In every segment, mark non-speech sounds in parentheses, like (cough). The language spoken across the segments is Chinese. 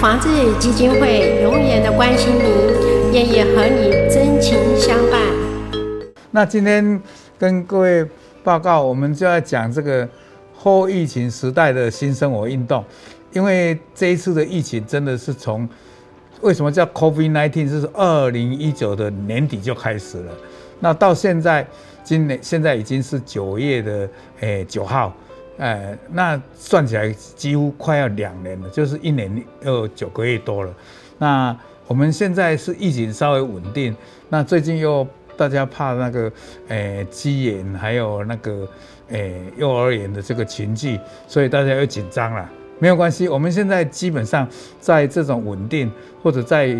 防治基金会永远的关心您，愿意和你真情相伴。那今天跟各位报告，我们就要讲这个后疫情时代的新生活运动，因为这一次的疫情真的是从为什么叫 COVID-19，就是二零一九的年底就开始了，那到现在今年现在已经是九月的诶九号。哎，那算起来几乎快要两年了，就是一年又九个月多了。那我们现在是疫情稍微稳定，那最近又大家怕那个，诶，鸡眼还有那个，诶，幼儿园的这个群聚，所以大家又紧张了。没有关系，我们现在基本上在这种稳定，或者在，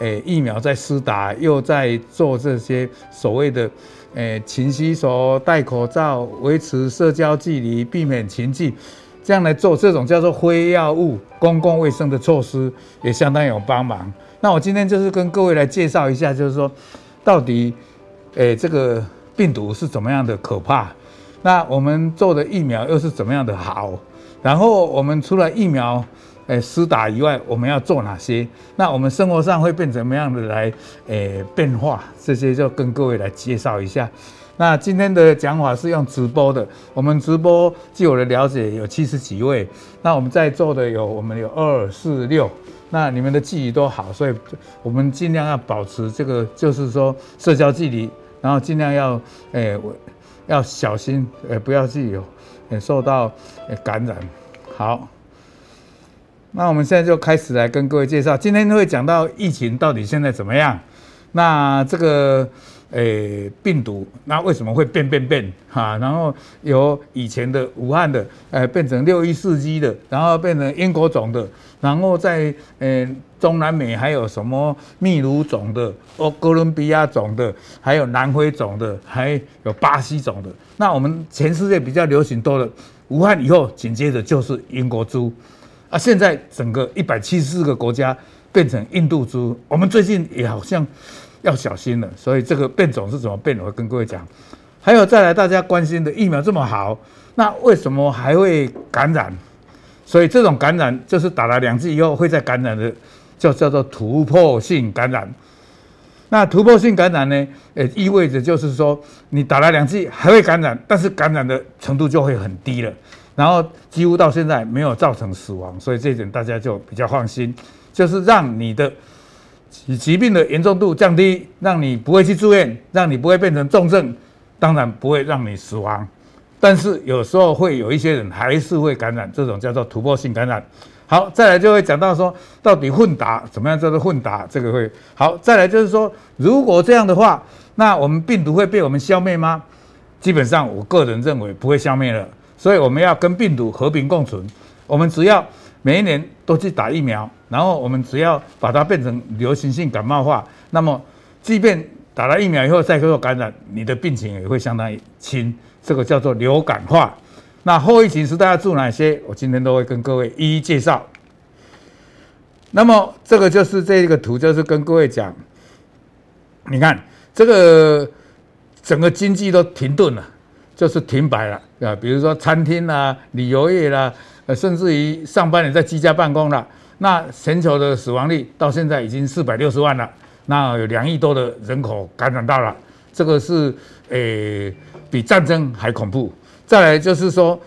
诶，疫苗在施打，又在做这些所谓的。诶，勤洗手、戴口罩、维持社交距离、避免群聚，这样来做这种叫做非药物公共卫生的措施，也相当有帮忙。那我今天就是跟各位来介绍一下，就是说到底，诶，这个病毒是怎么样的可怕？那我们做的疫苗又是怎么样的好？然后我们除了疫苗。诶，施打以外，我们要做哪些？那我们生活上会变怎么样的来诶变化？这些就跟各位来介绍一下。那今天的讲法是用直播的，我们直播据我的了解有七十几位。那我们在座的有我们有二四六，那你们的记忆都好，所以我们尽量要保持这个，就是说社交距离，然后尽量要诶我要小心，诶不要去有诶受到感染。好。那我们现在就开始来跟各位介绍，今天会讲到疫情到底现在怎么样？那这个诶病毒，那为什么会变变变哈？然后由以前的武汉的，诶变成六一四 G 的，然后变成英国种的，然后在诶中南美还有什么秘鲁种的、哦哥伦比亚种的，还有南非种的，还有巴西种的。那我们全世界比较流行多的，武汉以后紧接着就是英国猪。啊，现在整个一百七十四个国家变成印度猪，我们最近也好像要小心了。所以这个变种是怎么变？我会跟各位讲。还有再来大家关心的疫苗这么好，那为什么还会感染？所以这种感染就是打了两剂以后会再感染的，就叫做突破性感染。那突破性感染呢，也意味着就是说你打了两剂还会感染，但是感染的程度就会很低了。然后几乎到现在没有造成死亡，所以这一点大家就比较放心，就是让你的疾病的严重度降低，让你不会去住院，让你不会变成重症，当然不会让你死亡。但是有时候会有一些人还是会感染，这种叫做突破性感染。好，再来就会讲到说，到底混打怎么样叫做混打？这个会好。再来就是说，如果这样的话，那我们病毒会被我们消灭吗？基本上，我个人认为不会消灭了。所以我们要跟病毒和平共存。我们只要每一年都去打疫苗，然后我们只要把它变成流行性感冒化，那么即便打了疫苗以后再受感染，你的病情也会相当于轻。这个叫做流感化。那后疫情时大家注哪些？我今天都会跟各位一一介绍。那么这个就是这个图，就是跟各位讲，你看这个整个经济都停顿了。就是停摆了啊，比如说餐厅啦、旅游业啦，呃，甚至于上班人在居家办公了。那全球的死亡率到现在已经四百六十万了，那有两亿多的人口感染到了，这个是诶、比战争还恐怖。再来就是说。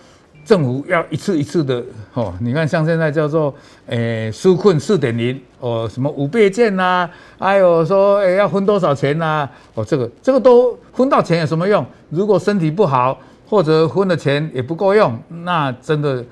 政府要一次一次的哦，你看像现在叫做诶纾困四点零哦，什么五倍券呐、啊，还有说诶要分多少钱呐、啊？哦，这个这个都分到钱有什么用？如果身体不好或者分了钱也不够用，那真的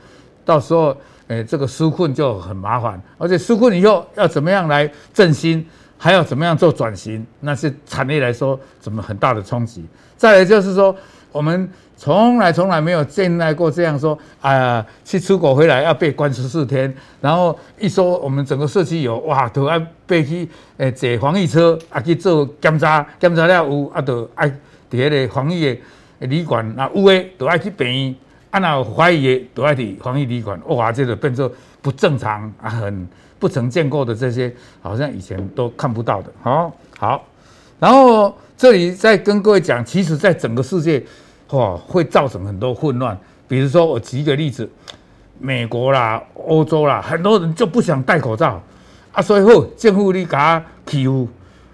到时候诶这个纾困就很麻烦，而且纾困以后要怎么样来振兴，还要怎么样做转型，那是产业来说怎么很大的冲击。再来就是说我们。从来从来没有见到过这样说，啊、去出国回来要被关十四天，然后一说我们整个社区有哇，都要被去诶坐防疫车啊去做检查，检查了有啊，都爱伫迄个防疫的旅馆，那有诶都爱去病院，啊那有怀疑的都爱伫防疫旅馆，哇，这个变作不正常啊，很不曾见过的这些，好像以前都看不到的，好，好，然后这里再跟各位讲，其实在整个世界。哇，会造成很多混乱。比如说，我举一个例子，美国啦、欧洲啦，很多人就不想戴口罩啊，所以后政府你给他欺负，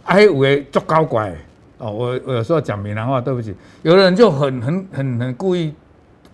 啊，有诶足搞怪哦，我我有时候讲闽南话，对不起，有的人就很很很很故意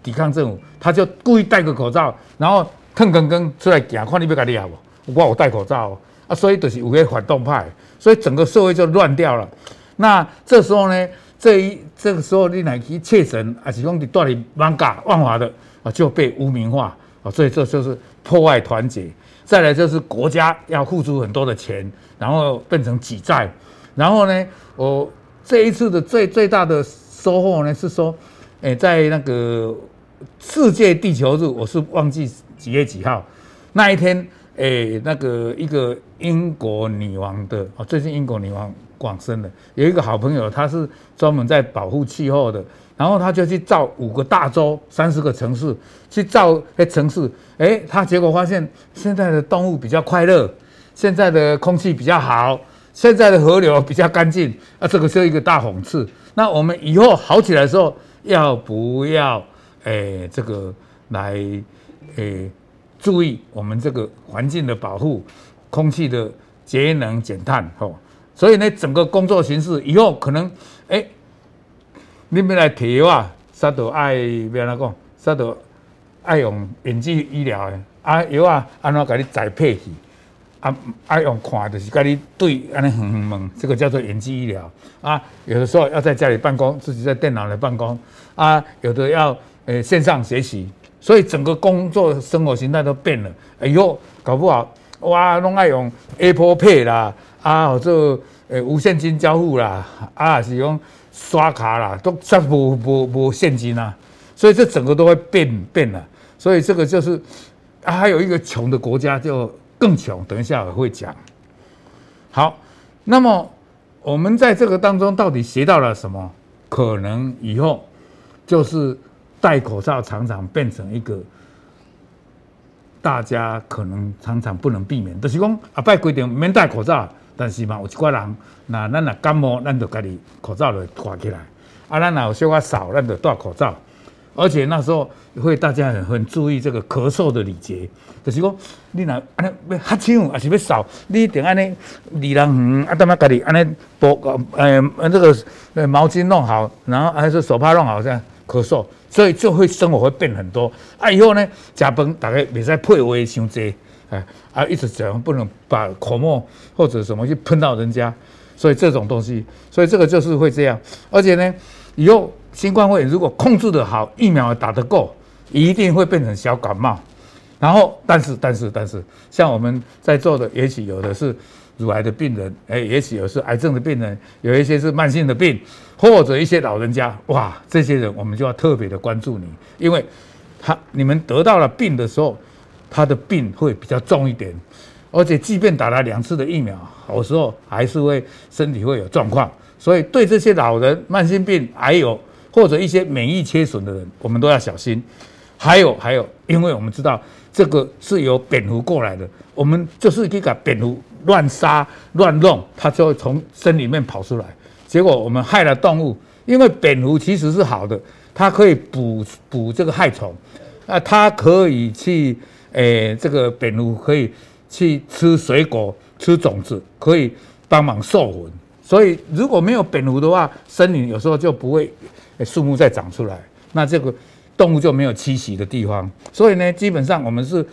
抵抗政府，他就故意戴个口罩，然后腾更更出来讲，看你要给厉害不？我我戴口罩啊，所以就是有些反动派，所以整个社会就乱掉了。那这时候呢，这一这个时候你来去切身，还是讲你到底万假万华的啊，就被污名化啊，所以这就是破坏团结。再来就是国家要付出很多的钱，然后变成挤债。然后呢，我这一次的最最大的收获呢是说，诶，在那个世界地球日，我是忘记几月几号那一天，诶，那个一个英国女王的啊，最近英国女王。广深的有一个好朋友，他是专门在保护气候的，然后他就去造五个大洲、三十个城市，去造那城市，哎，他结果发现现在的动物比较快乐，现在的空气比较好，现在的河流比较干净，啊，这个是一个大讽刺。那我们以后好起来的时候，要不要哎这个来哎注意我们这个环境的保护，空气的节能减碳，吼。所以呢，整个工作形式以后可能，哎，你们来提啊，啥都爱别人讲，啥都爱用远距医疗的啊，药啊，安怎给你栽配去，啊，爱用看就是给你对，安尼哼哼问，这个叫做远距医疗啊。有的时候要在家里办公，自己在电脑来办公啊，有的要呃线上学习，所以整个工作生活形态都变了。以后搞不好哇，拢爱用 Apple Pay 啦。啊，或者诶无现金交付啦，啊是用刷卡啦，都全部无无无现金啊，所以这整个都会变变了。所以这个就是啊，还有一个穷的国家就更穷。等一下我会讲。好，那么我们在这个当中到底学到了什么？可能以后就是戴口罩常常变成一个大家可能常常不能避免。就是讲啊，拜规定免戴口罩。但是嘛，有一寡人，那咱若感冒，咱就家己口罩就挂起来。啊，咱若有小可扫，咱就戴口罩。而且那时候会大家很很注意这个咳嗽的礼节，就是讲你若安尼要哈气，还是要扫，你一定安尼离人远，啊，等下家己安尼拨呃呃这个呃毛巾弄好，然后还是手帕弄好，这样咳嗽，所以就会生活会变很多。啊，以后呢，食饭大概别再配话伤济。哎，啊，一直讲不能把口沫或者什么去喷到人家，所以这种东西，所以这个就是会这样。而且呢，以后新冠肺炎如果控制得好，疫苗打得够，一定会变成小感冒。然后，但是，但是，但是，像我们在座的，也许有的是乳癌的病人，哎，也许有的是癌症的病人，有一些是慢性的病，或者一些老人家，哇，这些人我们就要特别的关注你，因为他你们得到了病的时候。他的病会比较重一点，而且即便打了两次的疫苗，有时候还是会身体会有状况。所以对这些老人、慢性病还有或者一些免疫缺损的人，我们都要小心。还有还有，因为我们知道这个是由蝙蝠过来的，我们就是去把蝙蝠乱杀乱弄，它就会从身里面跑出来，结果我们害了动物。因为蝙蝠其实是好的，它可以捕捕这个害虫，啊，它可以去。诶，这个蝙蝠可以去吃水果、吃种子，可以帮忙授粉。所以如果没有蝙蝠的话，森林有时候就不会树木再长出来，那这个动物就没有栖息的地方。所以呢，基本上我们是，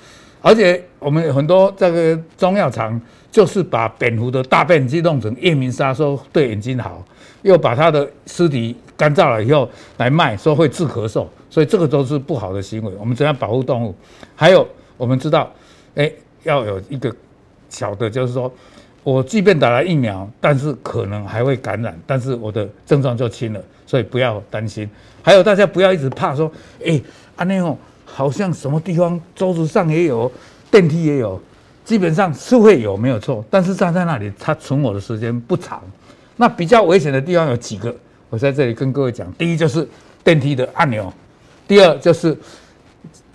而且我们很多这个中药厂就是把蝙蝠的大便去弄成夜明砂，说对眼睛好，又把它的尸体干燥了以后来卖，说会治咳嗽。所以这个都是不好的行为。我们怎样保护动物？还有。我们知道，哎，要有一个小的，就是说，我即便打了疫苗，但是可能还会感染，但是我的症状就轻了，所以不要担心。还有大家不要一直怕说，哎，啊那种好像什么地方桌子上也有，电梯也有，基本上是会有没有错，但是站在那里，它存活的时间不长。那比较危险的地方有几个，我在这里跟各位讲。第一就是电梯的按钮，第二就是。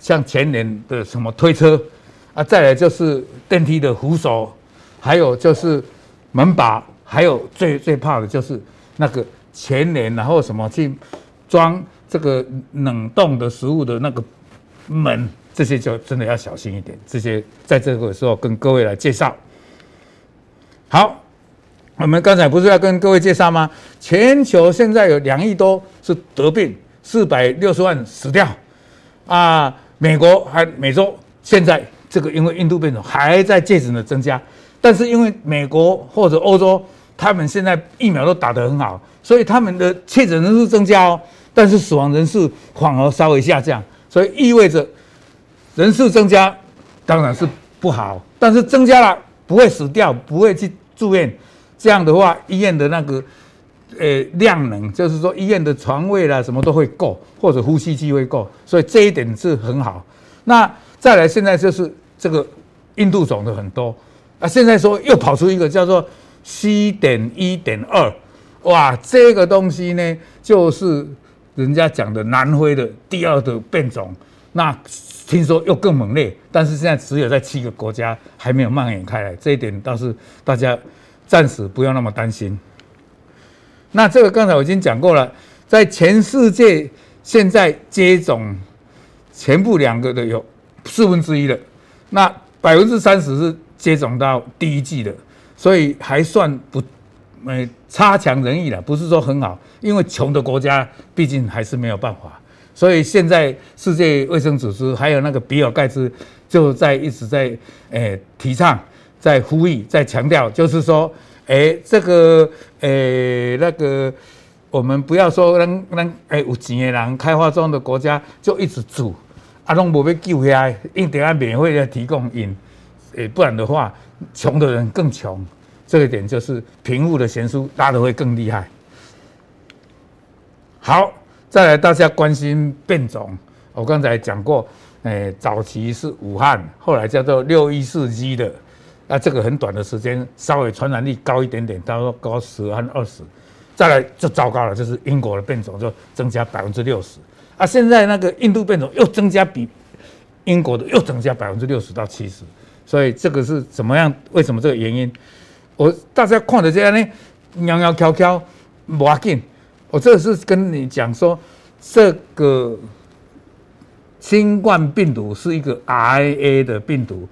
像前年的什么推车啊，再来就是电梯的扶手，还有就是门把，还有最最怕的就是那个前年然后什么去装这个冷冻的食物的那个门，这些就真的要小心一点。这些在这个时候跟各位来介绍。好，我们刚才不是要跟各位介绍吗？全球现在有两亿多是得病，四百六十万死掉啊！美国还美洲现在这个因为印度变种还在渐渐的增加，但是因为美国或者欧洲他们现在疫苗都打得很好，所以他们的确诊人数增加哦，但是死亡人数反而稍微下降，所以意味着人数增加当然是不好，但是增加了不会死掉，不会去。住院，这样的话，医院的那个，呃，量能，就是说医院的床位啦，什么都会够，或者呼吸机会够，所以这一点是很好。那再来，现在就是这个印度种的很多，啊，现在说又跑出一个叫做 C 点一点二，哇，这个东西呢，就是人家讲的南非的第二的变种，那。听说又更猛烈，但是现在只有在七个国家还没有蔓延开来，这一点倒是大家暂时不要那么担心。那这个刚才我已经讲过了，在全世界现在接种全部两个的有四分之一了，那百分之三十是接种到第一剂的，所以还算不，呃，差强人意了，不是说很好，因为穷的国家毕竟还是没有办法。所以现在世界卫生组织还有那个比尔盖茨就在一直在诶、提倡，在呼吁，在强调，就是说，诶、欸、这个诶、欸、那个我们不要说让让诶有钱的人开发中的国家就一直煮，啊拢无要救下来，一定要免费的提供饮，诶、欸、不然的话，穷的人更穷，这一点就是贫富的悬殊拉得会更厉害。好。再来，大家关心变种。我刚才讲过，诶，早期是武汉，后来叫做六一四 G 的，那这个很短的时间，稍微传染力高一点点，到高十和二十。再来就糟糕了，就是英国的变种就增加百分之六十。啊，现在那个印度变种又增加比英国的又增加百分之六十到七十。所以这个是怎么样？为什么这个原因？我大家看着这样呢，摇摇翘翘，不要紧。我这是跟你讲说，这个新冠病毒是一个 RNA 的病毒，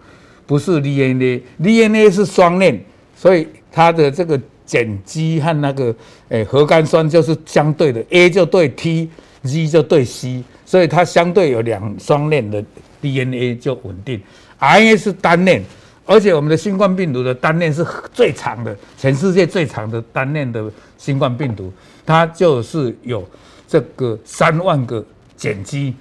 不是 DNA。DNA 是双链，所以它的这个碱基和那个诶核苷酸就是相对的，A 就对 T，G 就对 C，所以它相对有两双链的 DNA 就稳定。RNA 是单链，而且我们的新冠病毒的单链是最长的，全世界最长的单链的新冠病毒。它就是有这个三万个碱基，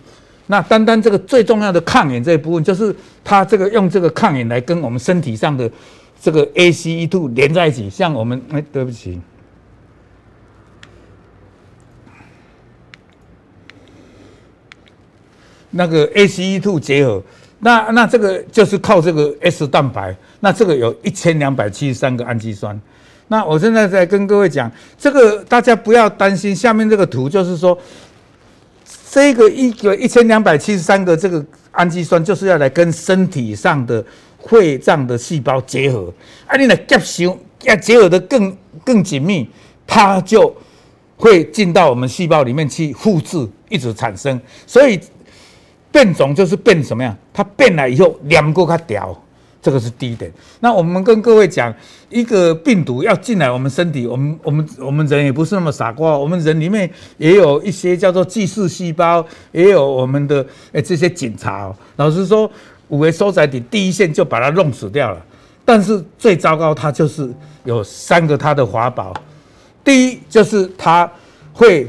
那单单这个最重要的抗原这一部分，就是它这个用这个抗原来跟我们身体上的这个 ACE2 连在一起。像我们，哎，对不起，那个 ACE2 结合，那那这个就是靠这个 S 蛋白，那这个有一千两百七十三个氨基酸。那我现在在跟各位讲，这个大家不要担心。下面这个图就是说，这个一个一千两百七十三个这个氨基酸，就是要来跟身体上的肺脏的细胞结合。啊，你来结合，要结合得更更紧密，它就会进到我们细胞里面去复制，一直产生。所以变种就是变什么样？它变了以后，两个它屌。这个是第一点。那我们跟各位讲，一个病毒要进来我们身体，我们我们我们人也不是那么傻瓜，我们人里面也有一些叫做记事细胞，也有我们的诶这些警察。老实说，五维收载体第一线就把它弄死掉了。但是最糟糕，它就是有三个它的法宝。第一就是它会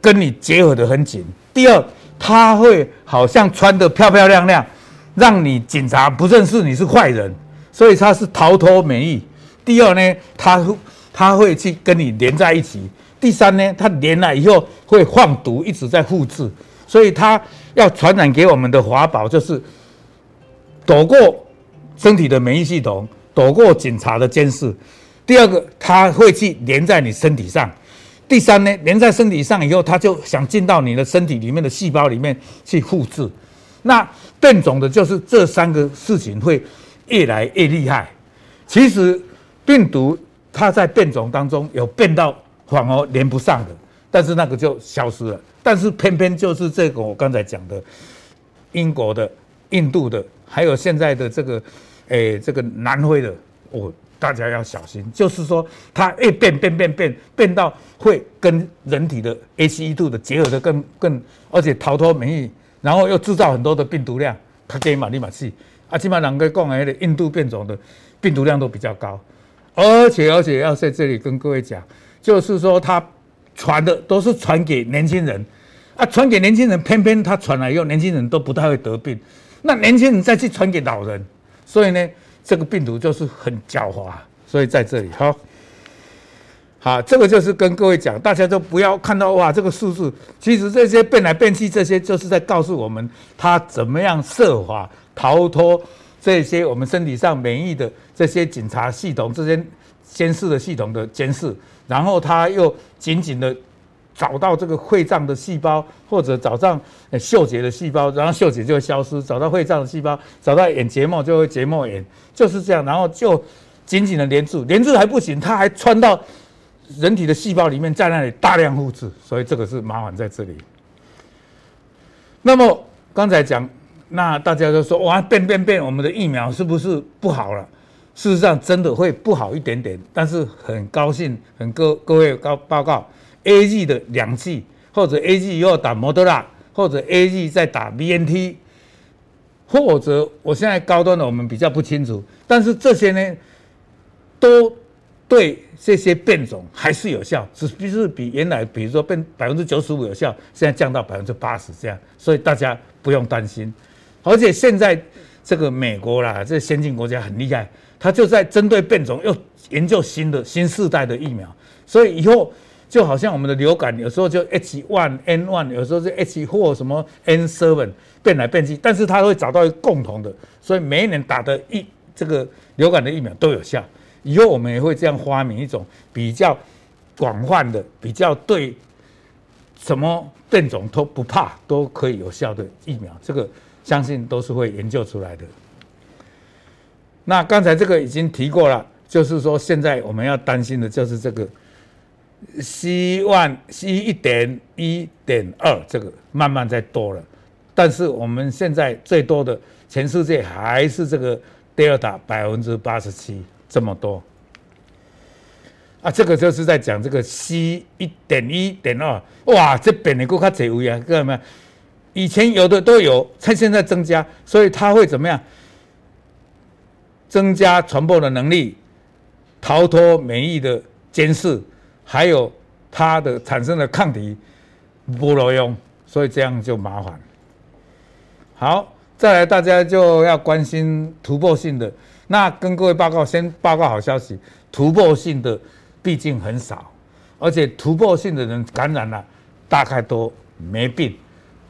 跟你结合得很紧。第二，它会好像穿得漂漂亮亮。让你警察不认识你是坏人，所以他是逃脱免疫。第二呢，他他会去跟你连在一起。第三呢，他连了以后会放毒，一直在复制。所以他要传染给我们的法宝就是躲过身体的免疫系统，躲过警察的监视。第二个，他会去连在你身体上。第三呢，连在身体上以后，他就想进到你的身体里面的细胞里面去复制。那变种的就是这三个事情会越来越厉害。其实病毒它在变种当中有变到反而连不上的，但是那个就消失了。但是偏偏就是这个我刚才讲的英国的印度的，还有现在的这个，诶，这个南非的，哦，大家要小心，就是说它越变变变变变到会跟人体的 ACE2 的结合的更更，而且逃脱免疫，然后又制造很多的病毒量，它给马利马气，啊，起码两个讲的印度变种的病毒量都比较高，而且而且要在这里跟各位讲，就是说它传的都是传给年轻人。啊，传给年轻人，偏偏他传来以后，年轻人都不太会得病。那年轻人再去传给老人，所以呢，这个病毒就是很狡猾。所以在这里，好，好，这个就是跟各位讲，大家都不要看到哇，这个数字，其实这些变来变去，这些就是在告诉我们，他怎么样设法逃脱这些我们身体上免疫的这些警察系统、这些监视的系统的监视，然后他又紧紧的。找到这个会脏的细胞，或者找上嗅觉的细胞，然后嗅觉就会消失；找到会脏的细胞，找到眼结膜就会结膜炎，就是这样。然后就紧紧的连住，连住还不行，它还穿到人体的细胞里面，在那里大量复制，所以这个是麻烦在这里。那么刚才讲，那大家都说哇，变变变，我们的疫苗是不是不好了？事实上，真的会不好一点点，但是很高兴，很各各位高报告。A G 的两剂，或者 A G 又打摩德纳，或者 A G 再打 B N T，或者我现在高端的我们比较不清楚，但是这些呢，都对这些变种还是有效，只是比原来比如说变百分之九十五有效，现在降到百分之八十这样，所以大家不用担心。而且现在这个美国啦，这先进国家很厉害，他就在针对变种又研究新的新世代的疫苗，所以以后。就好像我们的流感，有时候就 H1N1，有时候是 H4 什么 N seven 变来变去，但是它会找到一个共同的，所以每一年打的疫这个流感的疫苗都有效。以后我们也会这样发明一种比较广泛的、比较对什么变种都不怕、都可以有效的疫苗。这个相信都是会研究出来的。那刚才这个已经提过了，就是说现在我们要担心的就是这个。C one C 一点一点二，这个慢慢在多了，但是我们现在最多的全世界还是这个 Delta 百分之八十七这么多啊，这个就是在讲这个 C 一点一点二，哇，这边的更加多位啊，干嘛？以前有的都有，它现在增加，所以它会怎么样？增加传播的能力，逃脱免疫的监视。还有它的产生的抗体不能用，所以这样就麻烦。好，再来大家就要关心突破性的。那跟各位报告，先报告好消息，突破性的毕竟很少，而且突破性的人感染了，大概都没病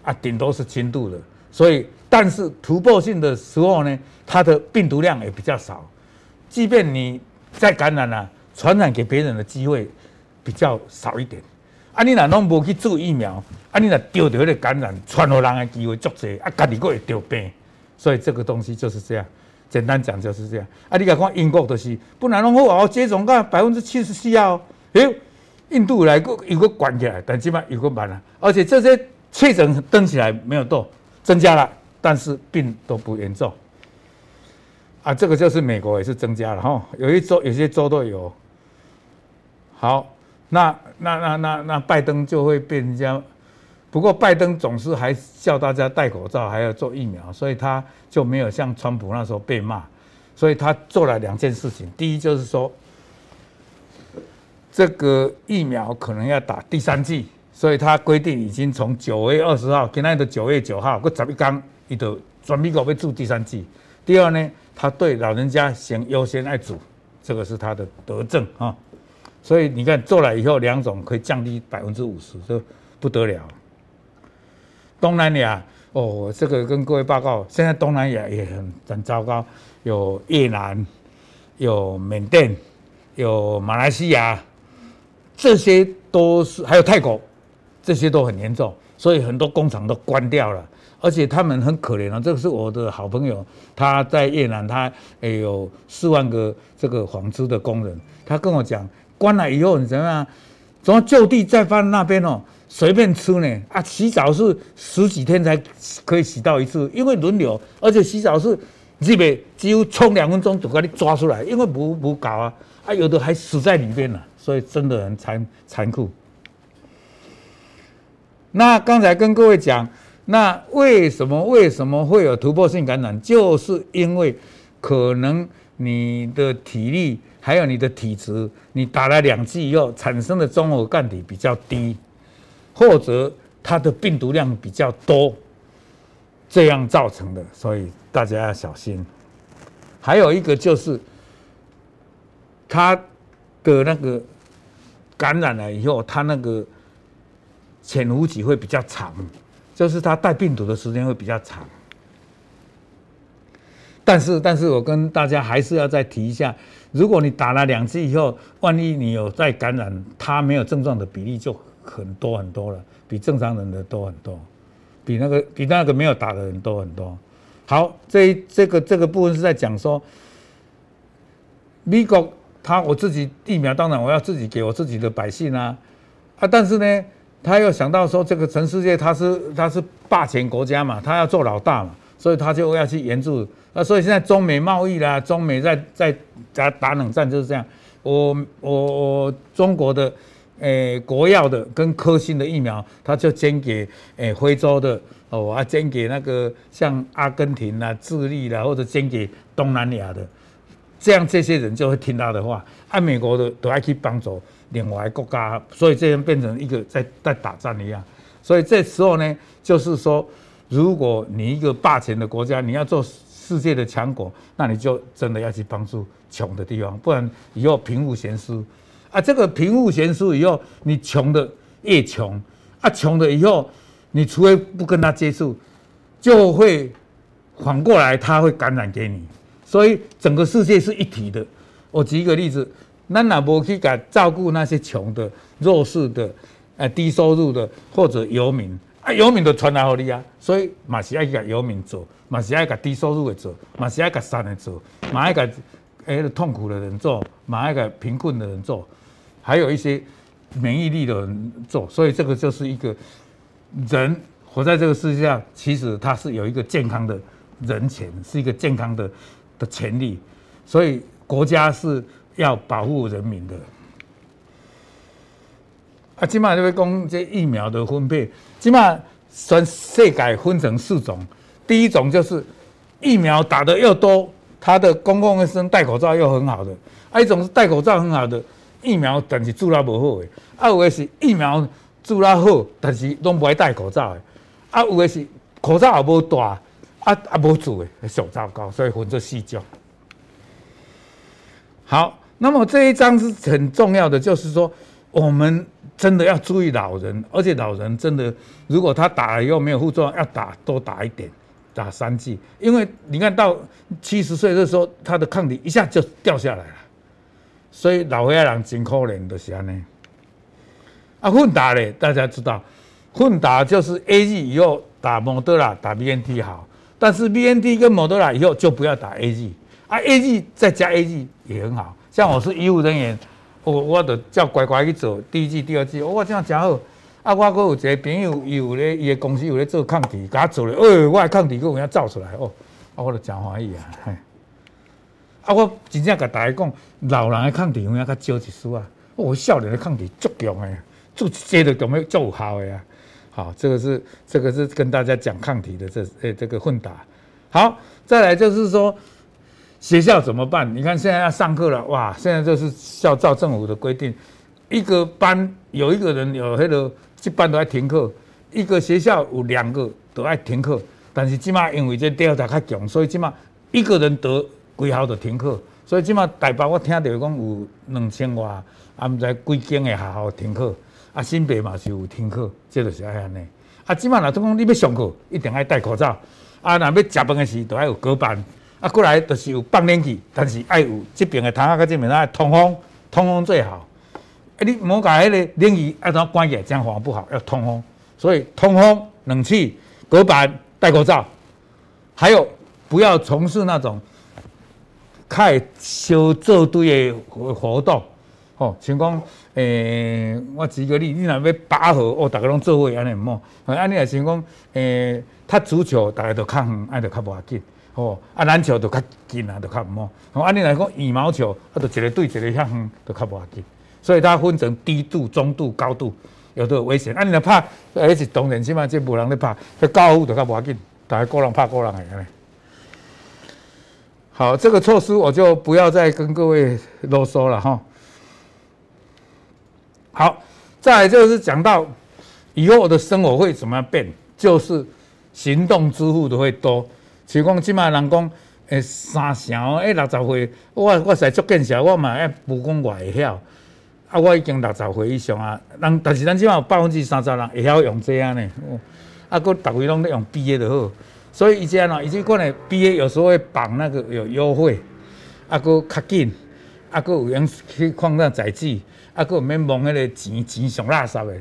啊，顶多是轻度的。所以，但是突破性的时候呢，它的病毒量也比较少，即便你再感染了，传染给别人的机会。比较少一点，啊，你若拢无去做疫苗，啊，你若丢掉迄个感染传给人的机会足济，啊，家己佫会得病，所以这个东西就是这样，简单讲就是这样。啊，你看英国就是，不然拢好哦，接种个百分之七十四啊，诶，印度来个有个关起来，但起码有个慢了，而且这些确诊登起来没有多增加了，但是病都不严重，啊，这个就是美国也是增加了哈，有一周有些州都有，好。那那那那那拜登就会被人家，不过拜登总是还叫大家戴口罩，还要做疫苗，所以他就没有像川普那时候被骂，所以他做了两件事情。第一就是说，这个疫苗可能要打第三剂，所以他规定已经从九月二十号，今天的九月九号，过十一天，伊就准备要做第三剂。第二呢，他对老人家先优先爱主，这个是他的德政啊。所以你看做了以后，两种可以降低百分之五十，这不得了。东南亚哦，这个跟各位报告，现在东南亚也很很糟糕，有越南，有缅甸，有马来西亚，这些都是还有泰国，这些都很严重，所以很多工厂都关掉了，而且他们很可怜啊。这个是我的好朋友，他在越南，他也有四万个这个纺织的工人，他跟我讲。关了以后，你怎么样？怎么就地再放那边哦，随便吃呢？啊，洗澡是十几天才可以洗到一次，因为轮流，而且洗澡是基本几乎冲两分钟就给你抓出来，因为不不搞啊，啊，有的还死在里边了，所以真的很残残酷。那刚才跟各位讲，那为什么为什么会有突破性感染？就是因为可能你的体力还有你的体质，你打了两剂以后产生的中和抗体比较低，或者它的病毒量比较多，这样造成的，所以大家要小心。还有一个就是，它的那个感染了以后，它那个。潜伏期会比较长，就是它带病毒的时间会比较长。但是，但是我跟大家还是要再提一下，如果你打了两剂以后，万一你有再感染，它没有症状的比例就很多很多了，比正常人的多很多，比那个比那个没有打的人多很多。好，这这个这个部分是在讲说，美国他我自己疫苗，当然我要自己给我自己的百姓啊啊，但是呢。他又想到说，这个全世界他是他是霸权国家嘛，他要做老大嘛，所以他就要去援助。那所以现在中美贸易啦，中美在在打打冷战就是这样。我我我中国的诶、欸、国药的跟科兴的疫苗，他就捐给诶、非洲的哦，还捐给那个像阿根廷啦、智利啦，或者捐给东南亚的，这样这些人就会听他的话。按美国的都爱去帮助。另外国家，所以这样变成一个在在打仗一样。所以这时候呢，就是说，如果你一个霸权的国家，你要做世界的强国，那你就真的要去帮助穷的地方，不然以后贫富悬殊啊，这个贫富悬殊以后，你穷的越穷啊，穷的以后，你除非不跟他接触，就会反过来他会感染给你。所以整个世界是一体的。我举一个例子。咱哪无去甲照顾那些穷的、弱势的、呃低收入的或者游民，啊游民都传来互你啊，所以嘛是爱甲游民做，马是爱甲低收入的做，马是爱甲善的做，嘛爱甲诶痛苦的人做，嘛爱甲贫困的人做，还有一些免疫力的人做，所以这个就是一个人活在这个世界上，其实他是有一个健康的人权，是一个健康的的权利，所以国家是。要保护人民的啊！起码就会讲这疫苗的分配，起码全世界分成四种。第一种就是疫苗打得又多，它的公共卫生戴口罩又很好的；还啊，一种是戴口罩很好的疫苗，但是做得不好的；啊，有的是疫苗做了好，但是都不爱戴口罩的；啊，有的是口罩也无戴，啊啊无做的，上糟糕。所以分这四种。好。那么这一章是很重要的，就是说我们真的要注意老人，而且老人真的如果他打了以后没有副作用，要打多打一点，打三剂，因为你看到七十岁的时候，他的抗体一下就掉下来了，所以老岁仔人真可怜就是安尼。啊，混打嘞，大家知道，混打就是 A G 以后打莫德纳打 B N T 好，但是 B N T 跟莫德纳以后就不要打 A G 啊，A G 再加 A G 也很好。像我是医务人员，我我得叫乖乖去做第一剂、第二剂，我这样真好。啊，我阁有一个朋友，伊有咧，伊个公司有咧做抗体，甲他做咧，哎，我的抗体阁有影造出来哦，啊，我就真欢喜啊。啊，我真正甲大家讲，老人的抗体有影较少一丝啊，我少年的抗体足强诶，做这个都没做好诶啊。好，这个是这个是跟大家讲抗体的这诶这个混打。好，再来就是说。学校怎么办？你看现在要上课了，哇！现在就是校照政府的规定，一个班有一个人有那个，一班都要停课。一个学校有两个都要停课，但是起码因为这调查较强，所以起码一个人得几校就停课。所以起码台北我听到讲有两千外，啊，毋知几间的学校停课，啊，新北嘛是有停课，这就是爱安尼。啊，起码若总讲你要上课，一定要戴口罩。啊，若要食饭的时，都爱有隔板。啊，过来就是有放冷气，但是爱有这边的窗啊，跟这边啊通风，通风最好。啊，你莫甲迄个冷气啊，怎关起来，这样反而不好，要通风。所以通风、冷气、隔板、戴口罩，还有不要从事那种较会小作堆的活动。吼，像讲诶，我举个例，你若要拔河，哦，大家拢做伙安尼毋好。安尼也像讲诶，踢足球，大家都较远，安尼就较无要紧。吼，啊，篮球就较近啊，就较毋好。吼，安尼来讲，羽毛球啊，就一个对一个较远，就较无要紧。所以它分成低度、中度、高度，有都有危险。啊，你若拍，而是当然起码即无人咧拍，迄高度就较无要紧，大家个人拍个人诶安尼。好，这个措施我就不要再跟各位啰嗦了哈。好，再来就是讲到以后我的生活会怎么样变，就是行动支付都会多。像讲即马人讲，诶三成诶六十岁，我我实足见识，我嘛诶不讲我会晓，啊我已经六十岁以上啊，人但是咱即马有百分之三十人会晓用这样呢，啊，阁逐位拢咧用 B A 就好，所以以前喏，以前可能 B A 有时候会绑那个有优惠，啊，阁较紧，啊，阁有用去看那载具。啊，佫毋免忘迄个钱钱上垃圾诶，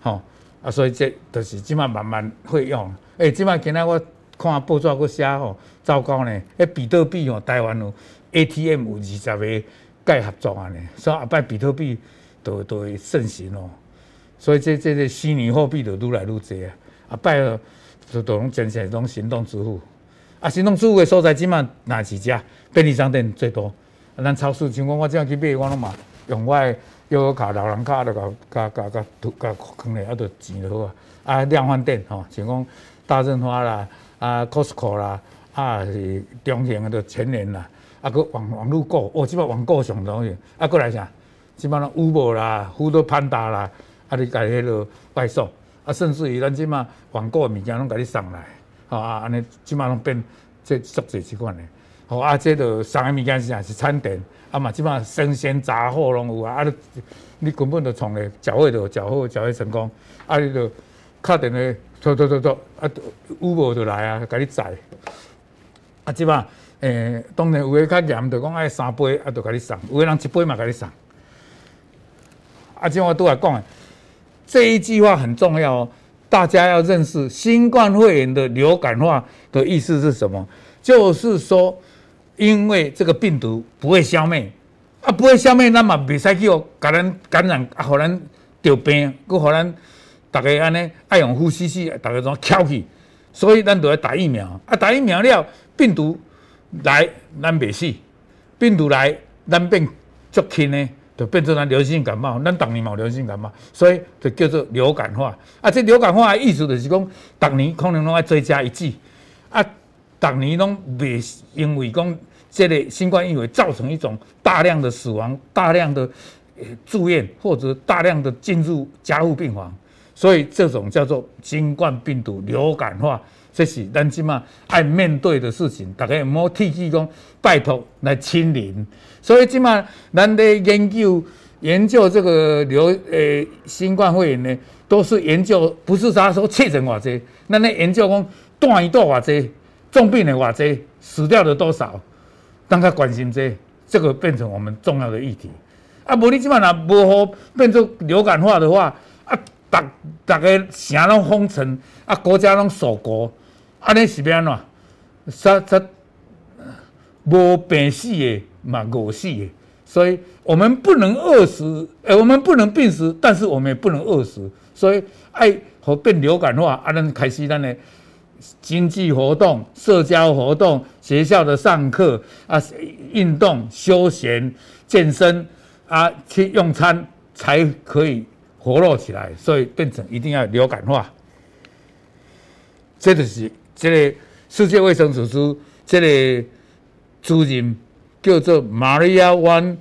吼啊，所以这着是即马慢慢会用。诶、即马今仔我看报纸佫写吼，糟糕呢！迄比特币吼，台湾有 ATM 有二十个盖合作安尼，所以后摆比特币都都会盛行哦。所以这这个虚拟货币就愈来愈济啊！后摆就都拢变成种行动支付。啊，行动支付诶所在即满哪几家便利商店最多？啊，咱超市像讲我即样去买，我拢嘛用我诶。悠游卡、老人卡都甲甲甲甲甲坑咧，啊，着钱就好啊。啊，量贩店吼，像讲大润发啦、啊 Costco 啦、啊是中型的全年啦，啊，搁网网络购，哦，即摆网购上东西，啊，搁来啥？即摆拢 Uber 啦、好多、潘达啦，啊，你家迄落外送，啊，甚至于咱即摆网购的物件拢甲你送来，吼啊，安尼即摆拢变这足济即款的，吼啊，这着送的物件是啥？是餐点。啊嘛，即马生鲜杂货拢有啊！啊，你你根本就从咧缴费就缴费缴费成功，啊，你就敲电话，拖拖拖拖，啊，Uber 就来啊，甲你载。啊，即马诶，当然有诶较严，就讲爱三杯，啊，就甲你送；有诶人一杯嘛，甲你送。啊，即我拄来讲诶，这一句话很重要哦，大家要认识新冠肺炎的流感化的意思是什么？就是说。因为这个病毒不会消灭，啊，不会消灭，那么未使去哦，给人感染，啊，可能得病，搁互咱大家安尼爱用呼吸器，大家拢翘起，所以咱都要打疫苗，啊，打疫苗了，病毒来咱未死，病毒来咱变足轻呢，就变成咱流行性感冒，咱逐年嘛有流行性感冒，所以就叫做流感化，啊，这流感化的意思就是讲，逐年可能拢要追加一剂，啊。逐年拢未因为讲这个新冠疫情造成一种大量的死亡、大量的住院或者大量的进入加护病房，所以这种叫做新冠病毒流感化，这是咱即马爱面对的事情。大家唔好提起讲拜托来亲临。所以即马咱咧研究研究这个流诶、新冠肺炎呢，都是研究不是啥说确诊偌济，咱咧研究讲断一段偌济。重病的偌济，死掉的多少？大家关心这，这个变成我们重要的议题。啊，无你即马若无好变做流感化的话，啊，逐逐个城拢封城，啊，国家拢锁国，安尼是变安怎？杀杀无病死的嘛，饿死的。所以我们不能饿死，诶，我们不能病死，但是我们也不能饿死。所以爱好变流感化，啊，咱开始咱的。经济活动、社交活动、学校的上课啊、运动、休闲、健身啊，去用餐才可以活络起来，所以变成一定要流感化。这就是这个世界卫生组织这个主任叫做 Maria Van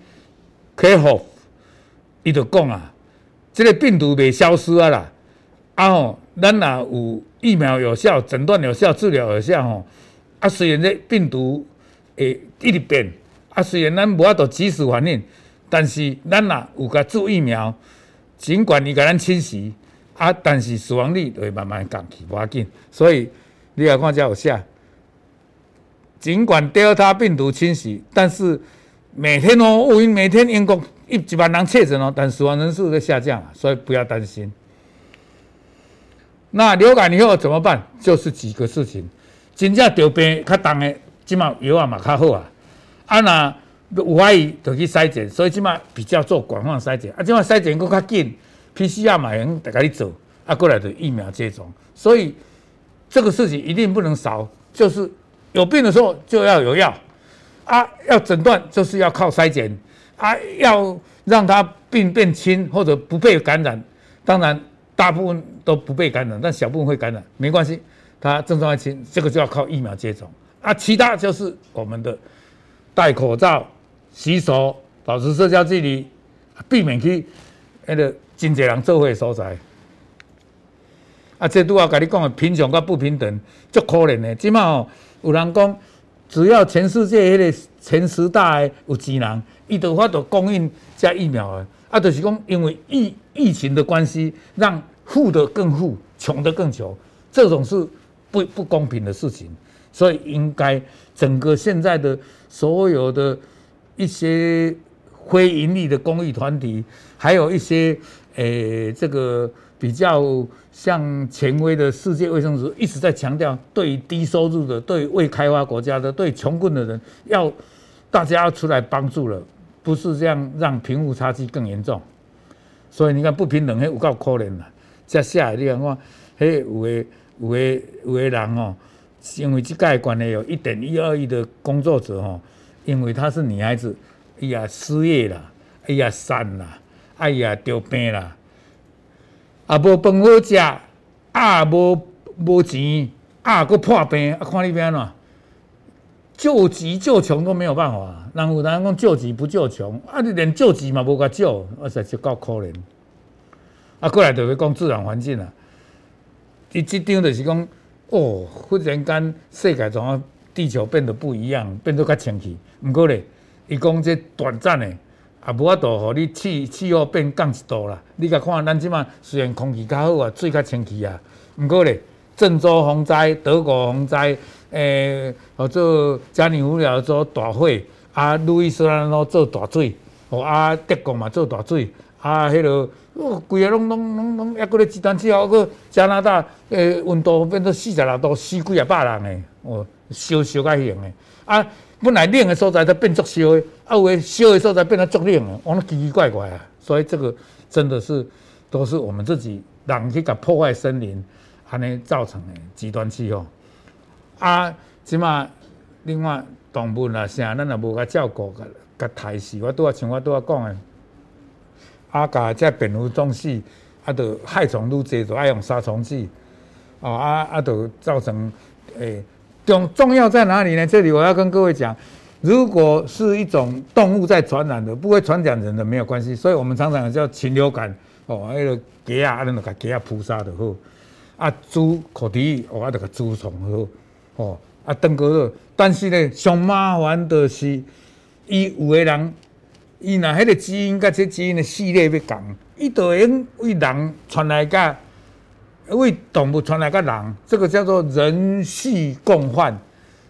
Kerkhove，伊就讲啊，这个病毒未消失啊啦，啊吼，咱若有。疫苗有效，诊断有效，治疗有效吼。啊，虽然这病毒会一直变，啊，虽然咱无法度及时反应，但是咱若有甲做疫苗，尽管伊甲咱侵袭，啊，但是死亡率就会慢慢降去，无要紧。所以你来看这有写，尽管 Delta 病毒侵袭，但是每天哦，因每天英国一几万人确诊哦，但死亡人数在下降啊，所以不要担心。那流感以后怎么办？就是几个事情，真正得病较重的，即嘛药啊嘛较好啊。啊那有怀疑就去筛检，所以起码比较做广泛筛检。啊，起码筛检佫较紧，PCR 嘛用大家去做，啊，过来的疫苗接种。所以这个事情一定不能少，就是有病的时候就要有药，啊，要诊断就是要靠筛检，啊，要让他病变轻或者不被感染。当然大部分都不被感染，但小部分会感染，没关系，他症状还轻，这个就要靠疫苗接种。啊，其他就是我们的戴口罩。洗手，保持社交距离，避免去那个真侪人做伙所在。啊，这拄仔甲你讲的贫穷甲不平等，足可怜的。即马吼，有人讲，只要全世界迄个前十大有钱人，伊都法度供应加疫苗的。啊，就是讲，因为疫疫情的关系，让富的更富，穷的更穷，这种是不不公平的事情。所以应该整个现在的所有的。一些非盈利的公益团体，还有一些诶、这个比较像权威的世界卫生组织一直在强调，对低收入的、对未开发国家的、对穷困的人，要大家要出来帮助了，不是这样让贫富差距更严重。所以你看不平等，嘿有够可怜的。接下来你看我，嘿有诶有诶有诶人哦，因为这个关系有一点一二亿的工作者哦。因为她是女孩子，哎呀失业了，哎呀散了，哎呀得病了，啊无饭好食，啊无无钱，啊佫破病，啊看你变怎，救急救穷都没有办法。人有人讲救急不救穷，啊你连救急嘛无甲救，实在是够可怜。啊过来就要讲自然环境啊，伊即张就是讲，哦，忽然间世界怎啊？地球变得不一样，变得较清气。毋过咧，伊讲这短暂的，也无法度，互你气气候变降一度啦。你甲看，咱即马虽然空气较好啊，水较清气啊，毋过咧，郑州洪灾、德国洪灾，诶、欸，或者加尼福尼亚州大火，啊，路易斯安那做大水，哦，啊，德国嘛做大水，啊，迄、落，哦，规个拢拢拢拢，抑搁咧极端气候，搁加拿大，诶、温度变做四十六度，死几啊百人诶，哦。烧烧较型诶，啊，本来冷诶所在，都变作烧诶，啊，有诶烧诶所在变得足冷诶，往那奇奇怪怪啊，所以这个真的是都是我们自己人去甲破坏森林，安尼造成诶极端气候。啊，即马另外动物啊，啥咱也无甲照顾，甲甲害死，我拄啊像我拄啊讲诶，啊，甲遮蝙蝠种死，啊，着害虫愈济，就爱用杀虫剂，哦，啊啊，着造成诶。重重要在哪里呢？这里我要跟各位讲，如果是一种动物在传染的，不会传染人的没有关系。所以我们常常叫禽流感哦，那个鸡啊，那个给鸡啊扑杀的好啊，猪可敌哦，那个猪虫好哦啊，登革热。但是呢，上麻烦的是，伊有的人，伊那迄个基因甲这基因的系列要共，伊就会为人传来个。为动物传来个人，这个叫做人畜共患，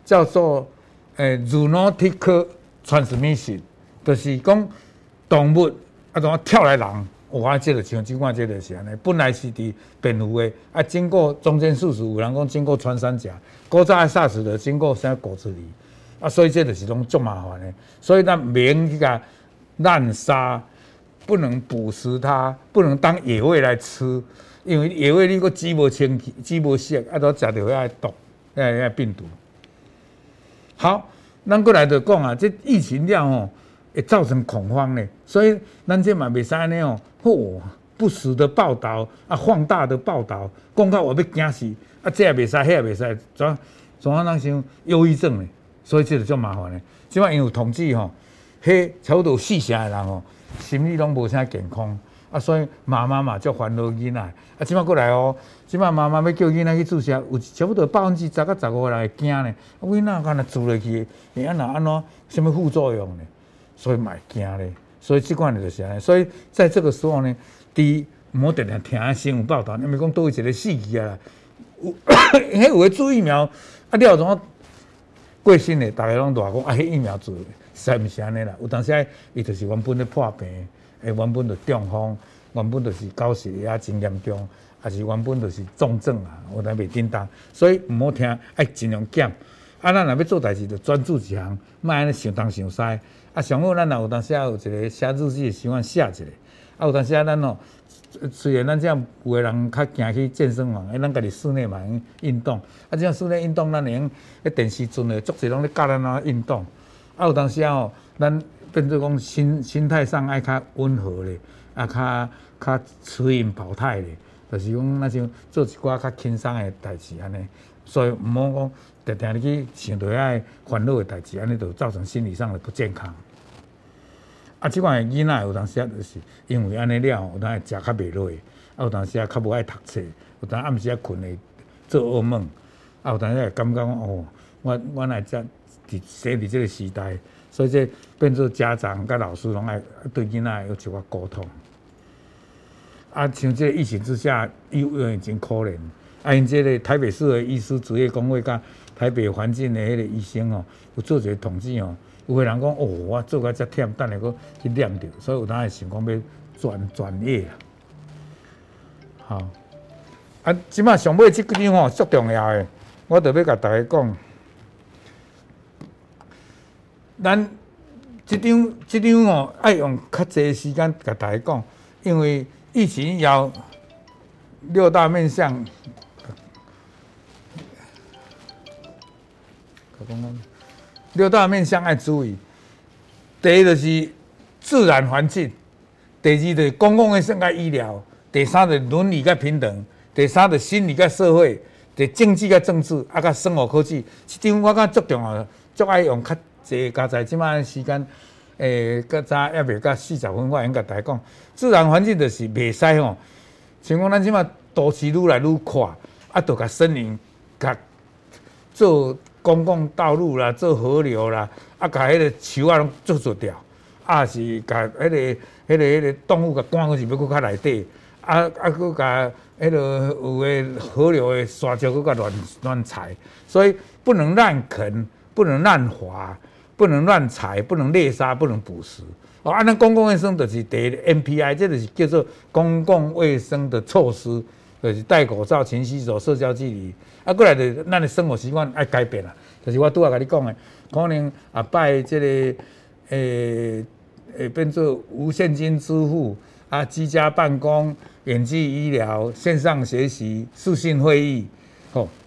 叫做诶 zoonotic transmission，就是讲动物啊，怎么跳来人，我接着像，尽管接着是安尼，本来是伫蝙蝠诶，啊经过中间宿主，有人讲经过穿山甲，古早爱杀死的经过啥果子狸，啊，所以这就是种足麻烦诶，所以咱免去甲滥杀，不能捕食它，不能当野味来吃。因为野味你个鸡无清气，鸡无色，啊都食到遐毒，遐遐病毒。好，咱过来就讲啊，这疫情了吼，会造成恐慌呢。所以咱这嘛袂使安尼哦，嚯，不实的报道啊，放大的报道，讲到我要惊死，啊这也袂使，迄也袂使，怎怎啊人想忧郁症呢？所以这就足麻烦呢。即摆因有统计吼，迄差不多四成的人吼，心理拢无啥健康。啊，所以妈妈嘛就烦恼囡仔，啊，即摆过来哦，即摆妈妈要叫囡仔去注射，有差不多百分之十到十五人会惊呢。囡仔敢若注落去，会安那安怎，什么副作用呢？所以嘛会惊咧。所以即款就是安尼。所以在这个时候呢，第一，莫定定听新闻报道，你咪讲多一个死去啊。有，(coughs) 迄有诶注疫苗，啊，了怎过身诶，大家拢大讲啊，迄疫苗做，实毋是安尼啦。有当时伊就是原本咧破病。诶，原本就中风，原本就是高血压真严重，还是原本就是重症啊，我都袂叮当，所以毋好听，爱尽量减，啊，咱若要做代志，就专注一项，莫安尼想东想西。啊，上好咱若有当时啊有一个写日记的习惯写一个。啊，有当时啊，咱哦，虽然咱这样有个人较惊去健身房，诶，咱家己室内嘛用运动。啊，这样室内运动，咱用迄电视阵诶，足侪拢咧教咱怎运动。啊，有当时啊，咱变做讲心心态上爱较温和咧，啊，较较持盈保泰咧，就是讲那像做一寡较轻松诶代志安尼。所以毋好讲。常常去想着遐烦恼的代志，安尼就造成心理上的不健康。啊，即款囡仔有当时啊，就是因为安尼了，有当会食较袂落，啊，有当时啊较无爱读册，有当暗时啊困会做噩梦，啊，有当时会感觉讲哦，我我来在伫生伫即个时代，所以这变做家长甲老师拢爱对囡仔有一寡沟通。啊，像这个疫情之下，医院已经可怜，啊，因这个台北市的医师职业工会甲。台北环境的迄个医生哦，有做一个统计哦，有个人讲哦，我做个遮忝，等下搁去念着，所以有当会想讲要转转业啊。好，啊，即马上尾即几点吼足重要的，我特别甲大家讲，咱即张即张哦，爱用较侪时间甲大家讲，因为疫情要六大面向。六大面向爱注意，第一就是自然环境，第二就是公共卫生甲医疗，第三就是伦理甲平等，第三就是心理甲社会，第经济甲政治，啊甲生活科技，这张我感觉足重要，足爱用较济加在即马时间，诶，较早还未到四十分，我应甲大家讲，自然环境就是袂使吼，像讲咱即马都市愈来愈宽，啊，着甲森林甲做。公共道路啦，做河流啦，啊，甲迄个树啊拢做做掉，啊是甲迄个、迄个、迄个动物甲赶过去要搁较内底，啊啊，搁甲迄个有诶河流诶沙石搁较乱乱踩，所以不能滥垦，不能滥伐，不能乱采，不能猎杀，不能捕食。哦，啊，咱公共卫生就是第 NPI，这就是叫做公共卫生的措施。就是戴口罩、勤洗手、社交距离，啊，过来就咱的生活习惯要改变啦。就是我拄仔甲你讲的，可能啊拜这个诶诶、欸、变做无现金支付啊，居家办公、远距医疗、线上学习、视讯会议，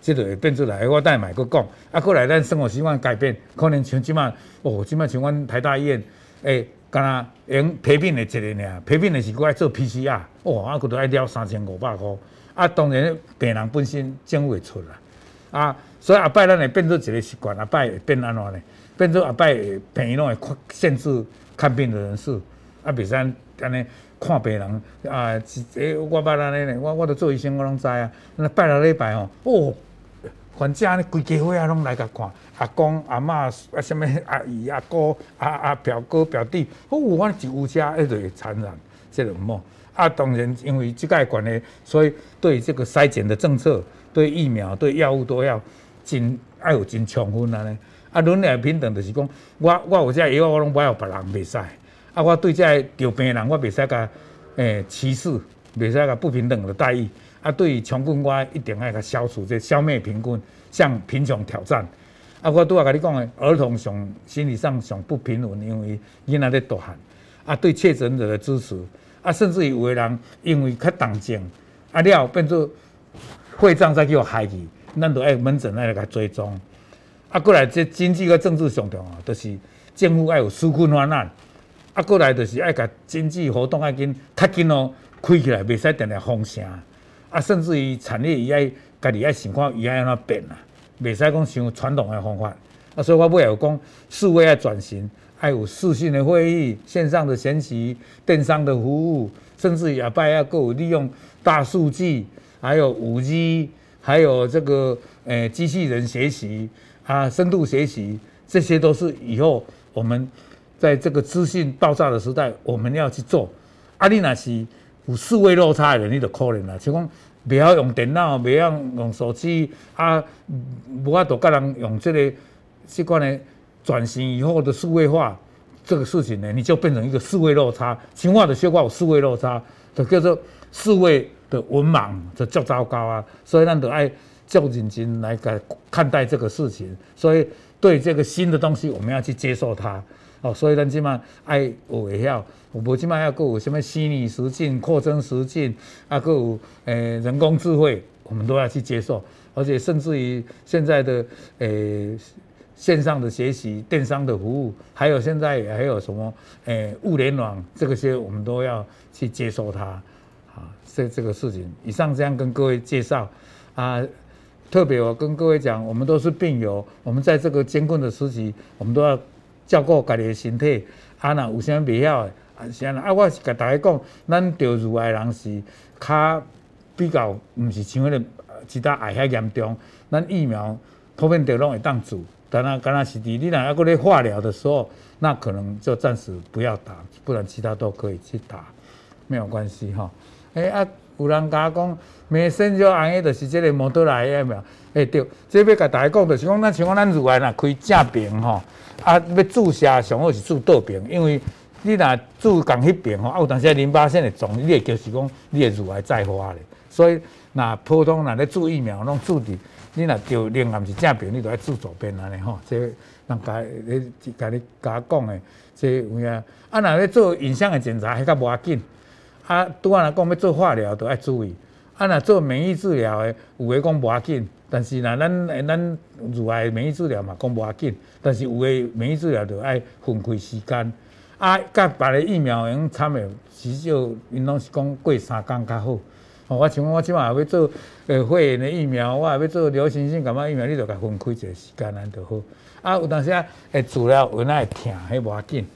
即、个会变出来。我等下买个讲，啊，过来咱生活习惯改变，可能像即马哦，即马像阮台大医院诶，敢若用批评的一个尔，批评的是过来做 PCR，哦，啊，佫都爱了三千五百块。啊，当然病人本身整会出啦，啊，所以后摆咱会变做一个习惯，后摆会变安怎呢？变做后摆病院拢会限制看病的人数，啊，袂使安尼看病人啊，诶，我捌安尼呢，我我都做医生，我拢知啊。那拜六礼拜哦，哦，患者安尼规家伙啊拢来甲看，阿公阿嬷啊，什么阿姨阿哥阿阿表哥表弟，哦，我一有家一直会传染，即个唔好。啊，当然，因为即个关系，所以对这个筛检的政策、对疫苗、对药物都要真爱有真充分啊！呢啊，伦理平等就是讲，我我有这药，我拢买互别人袂使。啊，我对这得病人，我袂使甲诶歧视，袂使甲不平等的待遇。啊，对于穷困，我一定爱甲消除，这消灭贫困，向贫穷挑战。啊，我拄啊甲你讲诶，儿童上心理上上不平稳，因为囡仔咧大汉。啊，对确诊者的支持。啊，甚至于有个人因为较重症，啊了变做会长再叫害去，咱都爱门诊来甲追踪。啊，过来这经济个政治上重要，就是政府爱有纾困方案。啊，过来就是爱甲经济活动爱紧较紧哦开起来，袂使定定封城。啊，甚至于产业伊爱家己爱想看伊爱安怎变啊，袂使讲像传统的方法。啊，所以我尾有讲数位爱转型。还有视讯的会议、线上的学习、电商的服务，甚至也拜要够利用大数据，还有五 G，还有这个诶机器人学习啊，深度学习，这些都是以后我们在这个资讯爆炸的时代，我们要去做。啊，你那是有数位落差的人，你就可能啦。像讲不要用电脑，不要用手机啊，无法度跟人用这个习惯的。转型以后的数位化这个事情呢，你就变成一个数位落差，情况的修化有数位落差，就叫做数位的文盲，就较糟糕啊。所以咱就爱较认真来看看待这个事情，所以对这个新的东西，我们要去接受它。哦，所以咱起码爱学会晓，有无起码要有什么虚拟实境、扩增实境，啊，还有诶人工智慧，我们都要去接受。而且甚至于现在的诶、线上的学习、电商的服务，还有现在还有什么诶、物联网，这个些我们都要去接受它。啊，这这个事情，以上这样跟各位介绍啊。特别我跟各位讲，我们都是病友，我们在这个艰困的时期，我们都要。照顾家己的身体，啊，若有啥未晓的，啊，是安尼啊，我是甲大家讲，咱得乳癌人是较比较，毋是像迄个其他癌遐严重，咱疫苗普遍着拢会当做，但若敢若是伫你若还搁咧化疗的时候，那可能就暂时不要打，不然其他都可以去打，没有关系哈。诶、啊，有人甲我讲，美生就安尼，就是即个莫德纳疫苗，诶、欸、对，即要甲大家讲，就是讲咱像讲咱乳癌若开正病吼。啊，要注射上好是注倒边，因为你若注共迄边吼，啊有当时淋巴腺会肿，你会就是讲你会乳癌再发咧。所以若普通若咧注疫苗，拢注伫你若着另外是正病，你着爱注左边安尼吼。这人家咧甲你甲我讲诶，这有影。啊，若咧做影像诶检查，迄较无要紧。啊，拄仔来讲要做化疗，着爱注意。啊，若做免疫治疗诶，有诶讲无要紧。但是若，咱咱乳癌免疫治疗嘛，讲无要紧。但是有诶免疫治疗就爱分开时间。啊，甲别个疫苗用参诶，至少因拢是讲过三工较好。哦，我像我即马也要做诶肺炎诶疫苗，我也要做流行性感冒疫苗，你着甲分开一个时间安就好。啊，有当时啊，会治疗有哪会疼，迄无要紧。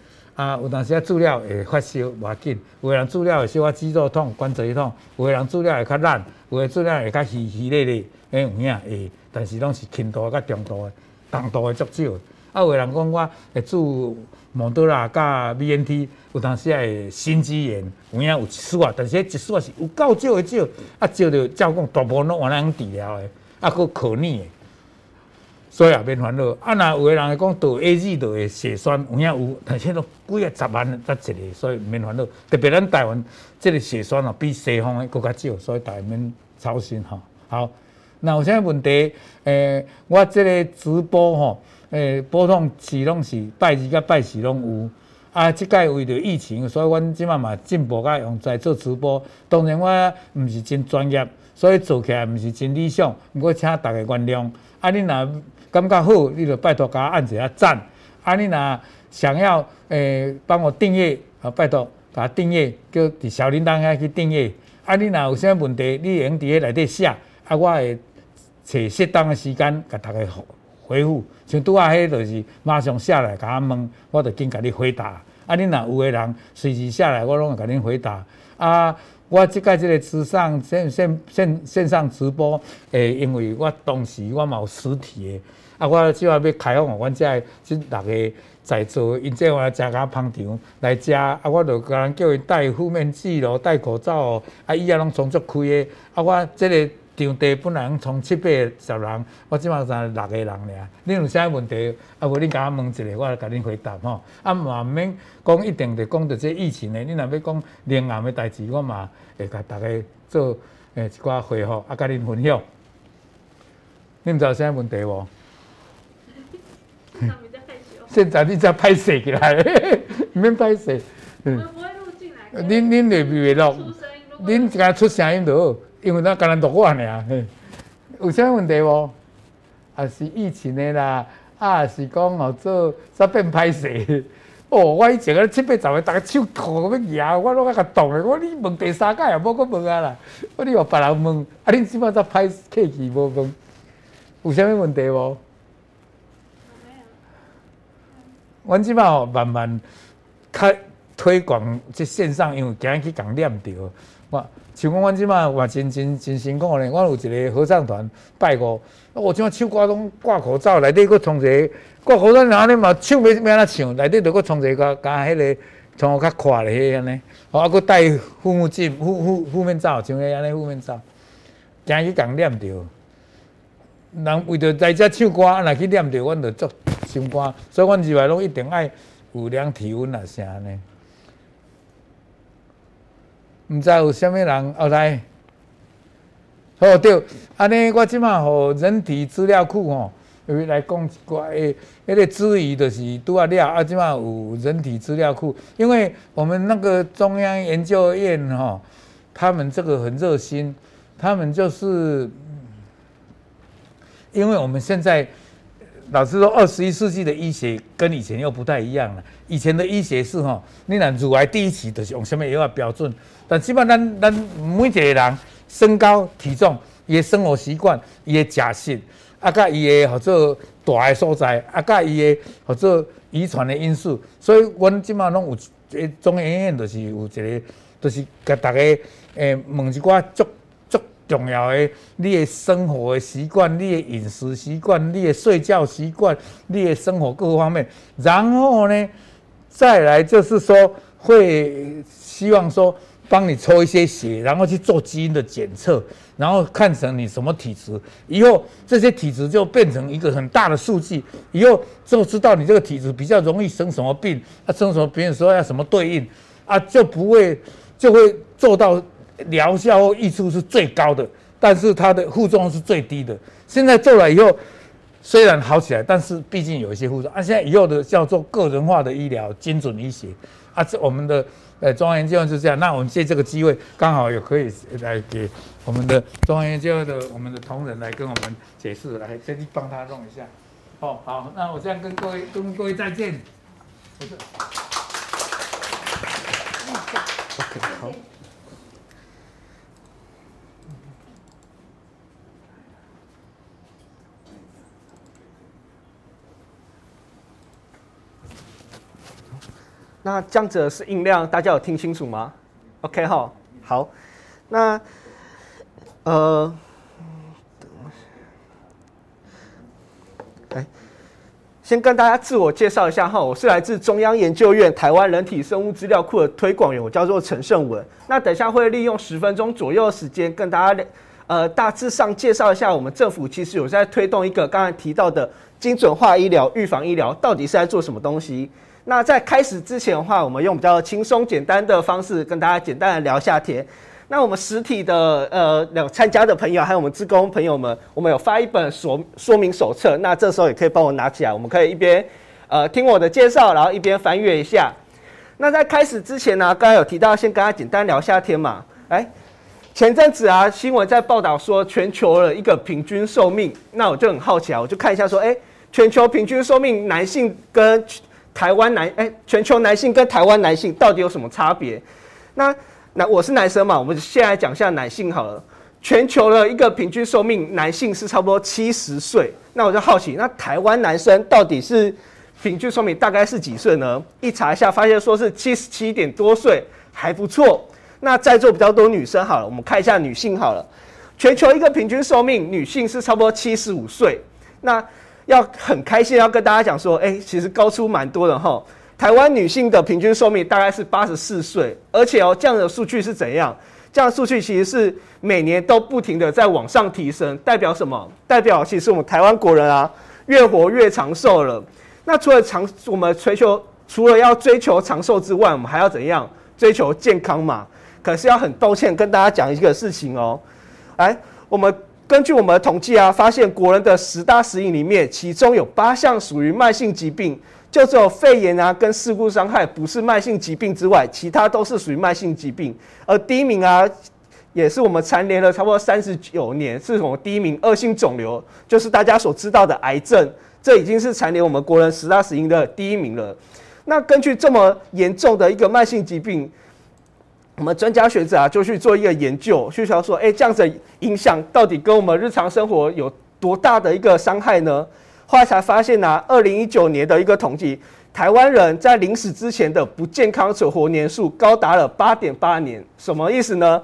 啊，有当时啊，治疗会发烧无要紧。有诶人治疗会小可肌肉痛、关节痛；有诶人治疗会较烂，有诶治疗会较稀稀咧咧。诶有影会，但是拢是轻度甲中度诶，重度的足少。啊，有诶人讲我会注莫德纳甲 BNT，有当时会心肌炎，有影有一丝啊，但是迄一丝是有够少诶少，啊少着照讲大部分拢往咱治疗诶，啊佫可逆诶，所以也免烦恼。啊，若有诶人会讲得 A G 得会血栓，有影有，但是都几啊十万才一个，所以免烦恼。特别咱台湾即个血栓哦，比西方诶佫较少，所以大家免操心吼。好。那有啥问题？诶、我这个直播吼，诶、欸，播放器拢是拜二甲拜四拢有。啊，即届为着疫情，所以阮即马嘛进步甲用在做直播。当然我毋是真专业，所以做起来毋是真理想。毋过请大家原谅。啊，你若感觉好，你就拜托甲我按一下赞。啊，你若想要诶帮、我订阅，啊，拜托甲我订阅，叫伫小铃铛遐去订阅。啊，你若有啥问题，你用伫迄内底写，啊，我会。找适当的时间，甲大家回复。像拄仔迄，就是马上下来甲我问，我就紧甲你回答。啊，你若有个人随时下来，我拢会甲你回答。啊，我即个即个直上线线线线上直播，诶、因为我当时我嘛有实体的，啊，我即话要开放，阮遮即六个在座，因这我食甲捧场来食，啊，我就甲人叫伊戴护面具咯，戴口罩哦，啊，伊也拢创作开的，啊，我即、个。场地本来从七八十人，我即马才六个人尔。恁有啥问题？啊，无恁甲我问一个，我来甲恁回答吼。啊，嘛毋免讲一定着讲着这疫情的。恁若要讲另外的代志，我嘛会甲大家做诶一寡回复，啊，甲恁分享。恁知有啥问题无？现在你才拍摄起来，毋 (laughs) 免拍摄。嗯。我不会录进来。恁恁会不会录？恁只个出声音就好。因为咱干咱独我尔，有啥问题无？啊是疫情的啦，啊是讲哦做煞变歹势。哦，我以前个七八十个，逐个手吐要赢，我拢较冻的。我你问第三届也无搁问啊啦。我你互别人问，啊恁即摆煞歹客气无问，有啥物问题无？阮即摆吼慢慢开推广即线上，因为今日去共念着我。像讲，阮即马嘛真真真辛苦咧。阮有一个合唱团拜五，我即马唱歌拢挂口罩，内底佫创一个挂口罩，然后咧嘛唱要要安怎唱？内底着佫创一个加迄个创较宽的迄安尼，啊佫戴护目镜、护护护面罩，像迄安尼护面罩。今日去共念着，人为着在遮唱歌，啊若去念着，阮着足心肝。所以阮入来拢一定爱有量体温啊，啥安尼。毋知有啥物人后来哦对，安尼我即马吼人体资料库吼，来讲一寡诶，迄个质疑就是拄啊了，啊即马有人体资料库，因为我们那个中央研究院吼，他们这个很热心，他们就是，因为我们现在。老实说，二十一世纪的医学跟以前又不太一样了。以前的医学是吼，你若乳癌第一期就是用什么药标准，但基本咱咱每一个人身高体重、伊的生活习惯、伊的食食，啊，甲伊的或者大的所在，啊，甲伊的或者遗传的因素，所以阮即马拢有诶中医院就是有一个，就是甲大家诶问一寡足。重要的，你的生活的习惯，你的饮食习惯，你的睡觉习惯，你的生活各个方面，然后呢，再来就是说，会希望说帮你抽一些血，然后去做基因的检测，然后看成你什么体质，以后这些体质就变成一个很大的数据，以后就知道你这个体质比较容易生什么病，啊，生什么病的时候要什么对应，啊，就不会就会做到。疗效益处是最高的，但是它的副作用是最低的。现在做了以后，虽然好起来，但是毕竟有一些副作用。啊，现在以后的叫做个人化的医疗、精准医学啊，这我们的呃中央研究院是这样。那我们借这个机会，刚好也可以来给我们的中央研究院的我们的同仁来跟我们解释，来先去帮他弄一下。哦，好，那我这样跟各位跟各位再见。OK，好。那这样子是音量，大家有听清楚吗？OK 哈，好。那呃，来，先跟大家自我介绍一下哈，我是来自中央研究院台湾人体生物资料库的推广员，我叫做陈胜文。那等一下会利用十分钟左右的时间，跟大家呃大致上介绍一下，我们政府其实有在推动一个刚才提到的精准化医疗、预防医疗，到底是在做什么东西？那在开始之前的话，我们用比较轻松简单的方式跟大家简单的聊一下天。那我们实体的呃两参加的朋友，还有我们职工朋友们，我们有发一本说说明手册。那这时候也可以帮我拿起来，我们可以一边呃听我的介绍，然后一边翻阅一下。那在开始之前呢，刚刚有提到，先跟大家简单聊一下天嘛。哎，前阵子啊，新闻在报道说全球的一个平均寿命，那我就很好奇啊，我就看一下说，哎，全球平均寿命男性跟台湾男哎，全球男性跟台湾男性到底有什么差别？那那我是男生嘛，我们先来讲一下男性好了。全球的一个平均寿命，男性是差不多七十岁。那我就好奇，那台湾男生到底是平均寿命大概是几岁呢？一查一下，发现说是七十七点多岁，还不错。那在座比较多女生好了，我们看一下女性好了。全球一个平均寿命，女性是差不多七十五岁。那要很开心，要跟大家讲说，哎、其实高出蛮多的哈。台湾女性的平均寿命大概是八十四岁，而且哦，这样的数据是怎样？这样的数据其实是每年都不停的在往上提升，代表什么？代表其实我们台湾国人啊，越活越长寿了。那除了长，我们追求除了要追求长寿之外，我们还要怎样？追求健康嘛。可是要很抱歉跟大家讲一个事情哦，哎，我们。根据我们的统计啊，发现国人的十大死因里面，其中有八项属于慢性疾病，就只有肺炎啊跟事故伤害不是慢性疾病之外，其他都是属于慢性疾病。而第一名啊，也是我们蝉联了差不多三十九年，是我们第一名恶性肿瘤，就是大家所知道的癌症，这已经是蝉联我们国人十大死因的第一名了。那根据这么严重的一个慢性疾病，我们专家学者啊，就去做一个研究，去想说，哎，这样子影响到底跟我们日常生活有多大的一个伤害呢？后来才发现呢、啊，二零一九年的一个统计，台湾人在临死之前的不健康存活年数高达了八点八年。什么意思呢？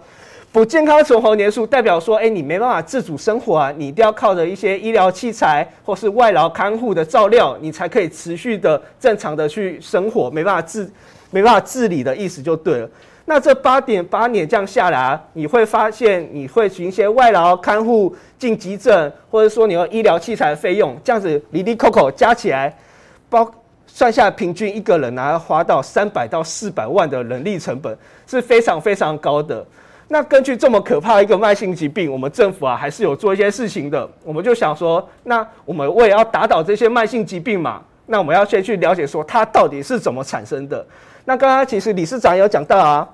不健康存活年数代表说，哎，你没办法自主生活啊，你一定要靠着一些医疗器材或是外劳看护的照料，你才可以持续的正常的去生活，没办法自没办法自理的意思就对了。那这八点八年这样下来，你会发现你会寻一些外劳看护进急诊，或者说你要医疗器材的费用，这样子哩哩扣扣加起来，包算下平均一个人啊要花到三百到四百万的人力成本，是非常非常高的。那根据这么可怕一个慢性疾病，我们政府啊还是有做一些事情的。我们就想说，那我们为了要打倒这些慢性疾病嘛，那我们要先去了解说它到底是怎么产生的。那刚刚其实理事长有讲到啊，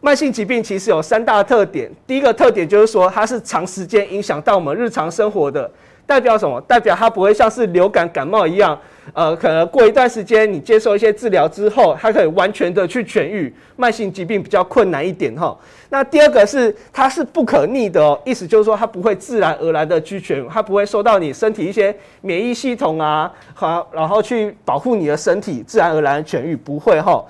慢性疾病其实有三大特点。第一个特点就是说它是长时间影响到我们日常生活的。代表什么？代表它不会像是流感、感冒一样，呃，可能过一段时间你接受一些治疗之后，它可以完全的去痊愈。慢性疾病比较困难一点哈。那第二个是它是不可逆的哦，意思就是说它不会自然而然的去痊愈，它不会受到你身体一些免疫系统啊，好，然后去保护你的身体自然而然痊愈，不会哈。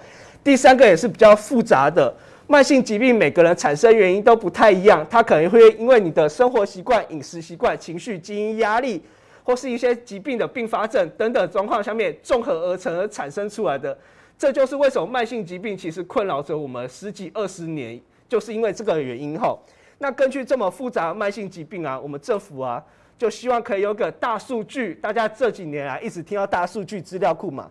第三个也是比较复杂的。慢性疾病每个人产生原因都不太一样，它可能会因为你的生活习惯、饮食习惯、情绪、基因、压力，或是一些疾病的并发症等等状况下面综合而成而产生出来的。这就是为什么慢性疾病其实困扰着我们十几二十年，就是因为这个原因哈。那根据这么复杂的慢性疾病啊，我们政府啊就希望可以有个大数据，大家这几年来一直听到大数据资料库嘛。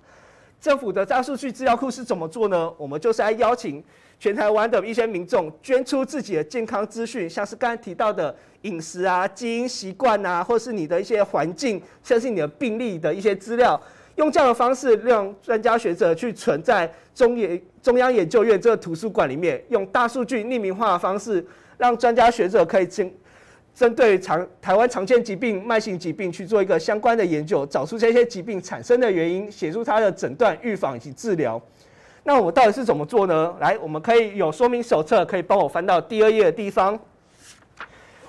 政府的大数据资料库是怎么做呢？我们就是来邀请。全台湾的一些民众捐出自己的健康资讯，像是刚才提到的饮食啊、基因习惯啊，或是你的一些环境，像是你的病例的一些资料，用这样的方式让专家学者去存在中研中央研究院这个图书馆里面，用大数据匿名化的方式，让专家学者可以针针对常台湾常见疾病、慢性疾病去做一个相关的研究，找出这些疾病产生的原因，写出它的诊断、预防以及治疗。那我们到底是怎么做呢？来，我们可以有说明手册，可以帮我翻到第二页的地方。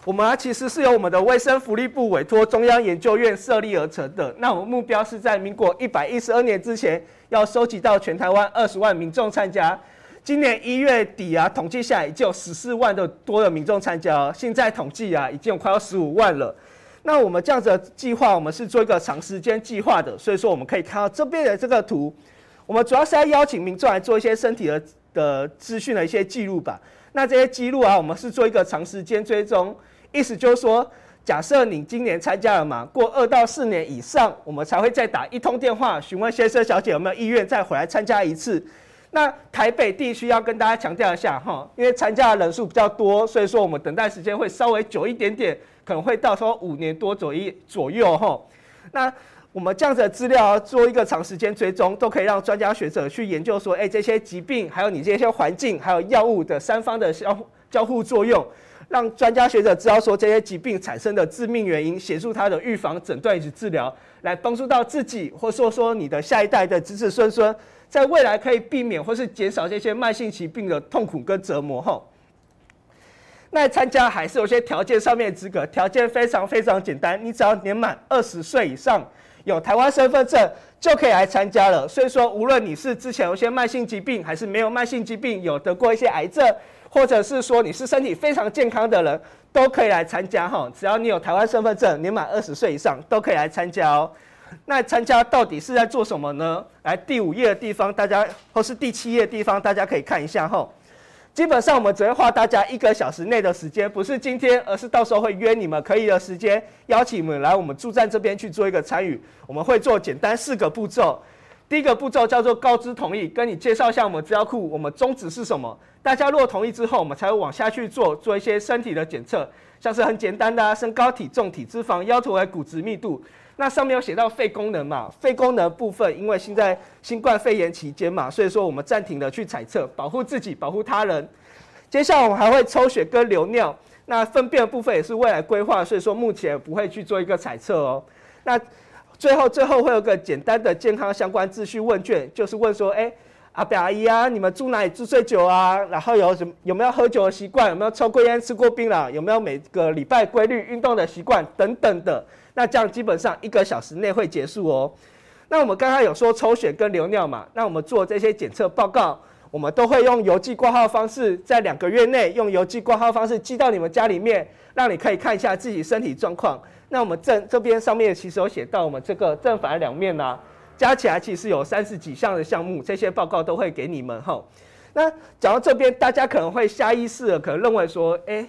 我们啊，其实是由我们的卫生福利部委托中央研究院设立而成的。那我们目标是在民国一百一十二年之前，要收集到全台湾二十万民众参加。今年一月底啊，统计下来已经有十四万的多的民众参加。现在统计啊，已经有快要十五万了。那我们这样子的计划，我们是做一个长时间计划的，所以说我们可以看到这边的这个图。我们主要是要邀请民众来做一些身体的的资讯的一些记录吧。那这些记录啊，我们是做一个长时间追踪，意思就是说，假设你今年参加了嘛，过二到四年以上，我们才会再打一通电话询问先生小姐有没有意愿再回来参加一次。那台北地区要跟大家强调一下哈，因为参加的人数比较多，所以说我们等待时间会稍微久一点点，可能会到时候五年多左右左右哈。那我们这样子的资料做一个长时间追踪，都可以让专家学者去研究说，哎，这些疾病，还有你这些环境，还有药物的三方的交交互作用，让专家学者知道说这些疾病产生的致命原因，协助他的预防、诊断以及治疗，来帮助到自己，或说说你的下一代的子子孙孙，在未来可以避免或是减少这些慢性疾病的痛苦跟折磨。吼，那参加还是有些条件上面的资格，条件非常非常简单，你只要年满二十岁以上。有台湾身份证就可以来参加了，所以说无论你是之前有些慢性疾病，还是没有慢性疾病，有得过一些癌症，或者是说你是身体非常健康的人，都可以来参加哈。只要你有台湾身份证，年满二十岁以上，都可以来参加哦。那参加到底是在做什么呢？来第五页的地方，大家或是第七页地方，大家可以看一下哈。基本上我们只会花大家一个小时内的时间，不是今天，而是到时候会约你们可以的时间，邀请你们来我们驻站这边去做一个参与。我们会做简单四个步骤，第一个步骤叫做告知同意，跟你介绍一下我们资料库，我们宗旨是什么。大家如果同意之后，我们才会往下去做做一些身体的检测，像是很简单的，身高、体重、体脂肪、腰臀围骨质密度。那上面有写到肺功能嘛？肺功能部分，因为现在新冠肺炎期间嘛，所以说我们暂停了去采测，保护自己，保护他人。接下来我们还会抽血跟留尿，那粪便部分也是未来规划，所以说目前不会去做一个采测哦。那最后最后会有个简单的健康相关秩序问卷，就是问说，哎，阿伯阿姨啊，你们住哪里住最久啊？然后有什么有没有喝酒的习惯？有没有抽过烟、吃过槟榔？有没有每个礼拜规律运动的习惯？等等的。那这样基本上一个小时内会结束哦。那我们刚刚有说抽血跟留尿嘛？那我们做这些检测报告，我们都会用邮寄挂号方式，在两个月内用邮寄挂号方式寄到你们家里面，让你可以看一下自己身体状况。那我们正这边上面其实有写到我们这个正反两面啊，加起来其实有三十几项的项目，这些报告都会给你们哈。那讲到这边，大家可能会下意识的可能认为说，哎，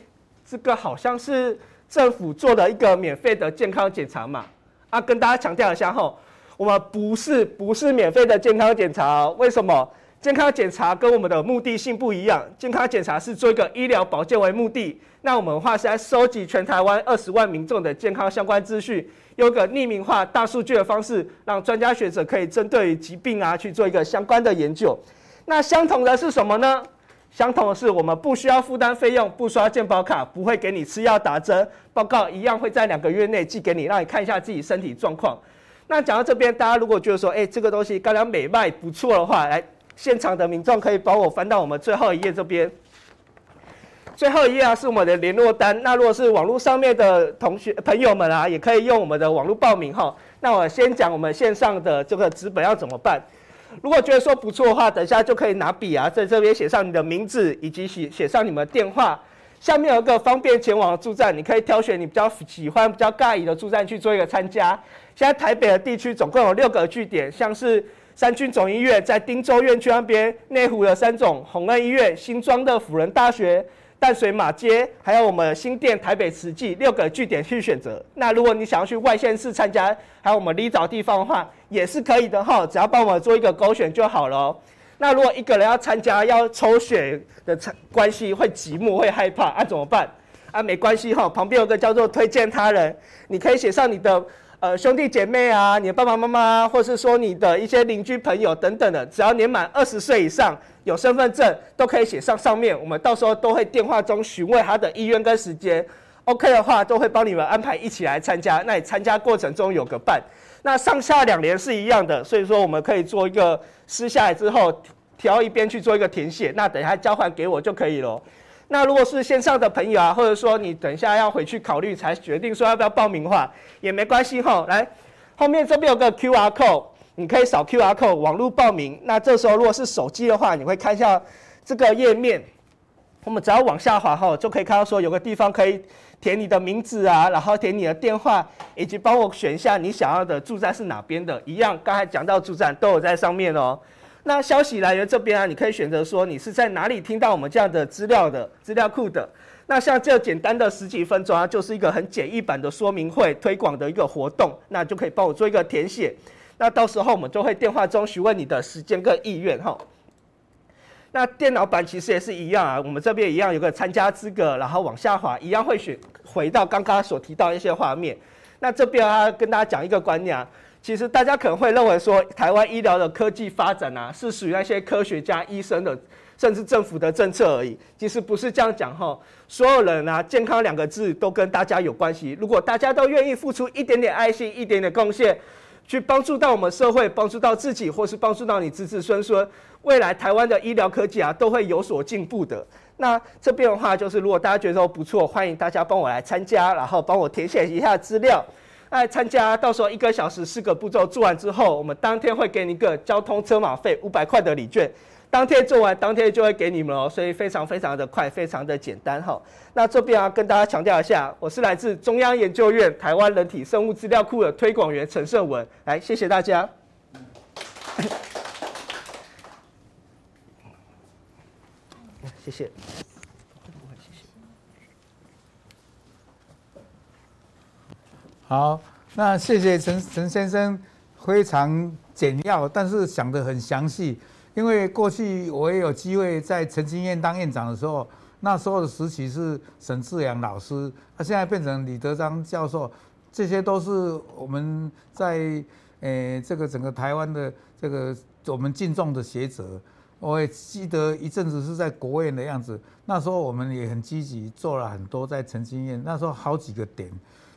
这个好像是。政府做的一个免费的健康检查嘛，啊，跟大家强调一下吼，我们不是不是免费的健康检查哦。为什么？健康检查跟我们的目的性不一样，健康检查是做一个医疗保健为目的，那我们的话是来收集全台湾二十万民众的健康相关资讯，用个匿名化大数据的方式，让专家学者可以针对于疾病啊去做一个相关的研究。那相同的是什么呢？相同的是，我们不需要负担费用，不刷健保卡，不会给你吃药打针，报告一样会在两个月内寄给你，让你看一下自己身体状况。那讲到这边，大家如果觉得说，哎、这个东西刚刚美卖不错的话，来，现场的民众可以帮我翻到我们最后一页这边。最后一页啊，是我们的联络单。那如果是网络上面的同学朋友们啊，也可以用我们的网络报名哈。那我先讲我们线上的这个纸本要怎么办。如果觉得说不错的话，等一下就可以拿笔啊，在这边写上你的名字以及写写上你们的电话。下面有一个方便前往的驻站，你可以挑选你比较喜欢、比较尬意的驻站去做一个参加。现在台北的地区总共有六个据点，像是三军总医院在汀州院区那边，内湖的三总弘恩医院，新庄的辅仁大学。淡水马街，还有我们新店、台北慈济六个据点去选择。那如果你想要去外县市参加，还有我们离岛地方的话，也是可以的哈。只要帮我们做一个勾选就好了。那如果一个人要参加要抽血的关系会寂寞会害怕啊，怎么办？啊，没关系哈，旁边有个叫做推荐他人，你可以写上你的。呃，兄弟姐妹啊，你的爸爸妈妈，或是说你的一些邻居朋友等等的，只要年满二十岁以上，有身份证，都可以写上上面。我们到时候都会电话中询问他的意愿跟时间，OK 的话，都会帮你们安排一起来参加。那你参加过程中有个伴，那上下两联是一样的，所以说我们可以做一个撕下来之后，挑一边去做一个填写，那等一下交还给我就可以了。那如果是线上的朋友啊，或者说你等一下要回去考虑才决定说要不要报名的话，也没关系哈。来，后面这边有个 QR code，你可以扫 QR code 网络报名。那这时候如果是手机的话，你会看一下这个页面，我们只要往下滑后，就可以看到说有个地方可以填你的名字啊，然后填你的电话，以及帮我选一下你想要的住站是哪边的，一样刚才讲到住站都有在上面哦。那消息来源这边啊，你可以选择说你是在哪里听到我们这样的资料的资料库的。那像这简单的十几分钟啊，就是一个很简易版的说明会推广的一个活动，那就可以帮我做一个填写。那到时候我们就会电话中询问你的时间跟意愿哈。那电脑版其实也是一样啊，我们这边一样有个参加资格，然后往下滑，一样会选回到刚刚所提到一些画面。那这边啊，跟大家讲一个观念啊。其实大家可能会认为说，台湾医疗的科技发展啊，是属于那些科学家、医生的，甚至政府的政策而已。其实不是这样讲哈，所有人啊，健康两个字都跟大家有关系。如果大家都愿意付出一点点爱心、一点点贡献，去帮助到我们社会，帮助到自己，或是帮助到你子子孙孙，未来台湾的医疗科技啊，都会有所进步的。那这边的话，就是如果大家觉得不错，欢迎大家帮我来参加，然后帮我填写一下资料。来参加，到时候一个小时四个步骤做完之后，我们当天会给你一个交通车马费五百块的礼券，当天做完当天就会给你们哦，所以非常非常的快，非常的简单哈。那这边啊，跟大家强调一下，我是来自中央研究院台湾人体生物资料库的推广员陈胜文，来谢谢大家。(laughs) 谢谢。好，那谢谢陈陈先生，非常简要，但是讲得很详细。因为过去我也有机会在澄清院当院长的时候，那时候的时期是沈志阳老师，他现在变成李德章教授，这些都是我们在诶、欸、这个整个台湾的这个我们敬重的学者。我也记得一阵子是在国院的样子，那时候我们也很积极做了很多在澄清院，那时候好几个点。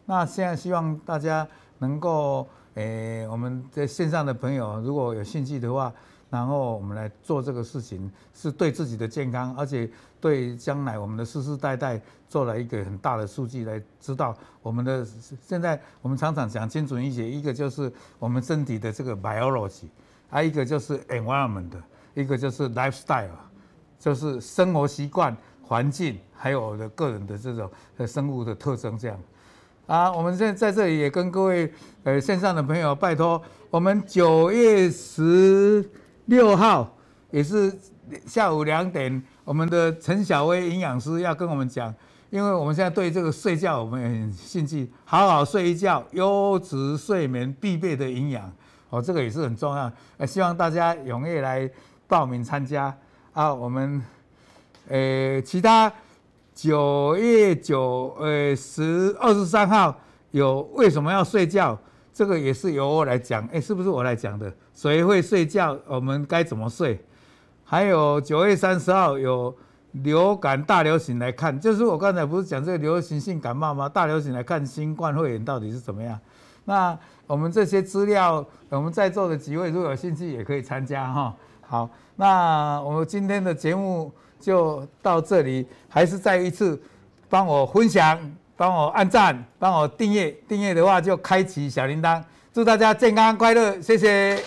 那现在希望大家能够，诶、我们在线上的朋友如果有兴趣的话，然后我们来做这个事情，是对自己的健康，而且对将来我们的世世代代做了一个很大的数据来知道我们的现在我们常常讲精准一些，一个就是我们身体的这个 biology，还有一个就是 environment，一个就是 lifestyle，就是生活习惯、环境，还有我的个人的这种生物的特征这样。啊，我们现在在这里也跟各位呃线上的朋友拜托，我们九月十六号也是下午两点，我们的陈小薇营养师要跟我们讲，因为我们现在对这个睡觉我们很兴趣，好好睡一觉，优质睡眠必备的营养，哦，这个也是很重要，呃，希望大家踊跃来报名参加啊。我们呃，其他九月九呃十二十三号有为什么要睡觉？这个也是由我来讲，哎，是不是我来讲的？谁会睡觉？我们该怎么睡？还有九月三十号有流感大流行来看，就是我刚才不是讲这个流行性感冒吗？大流行来看新冠肺炎到底是怎么样？那我们这些资料，我们在座的几位如果有兴趣也可以参加哈。好，那我们今天的节目就到这里，还是再一次帮我分享。帮我按赞，帮我订阅，订阅的话就开启小铃铛。祝大家健康快乐，谢谢。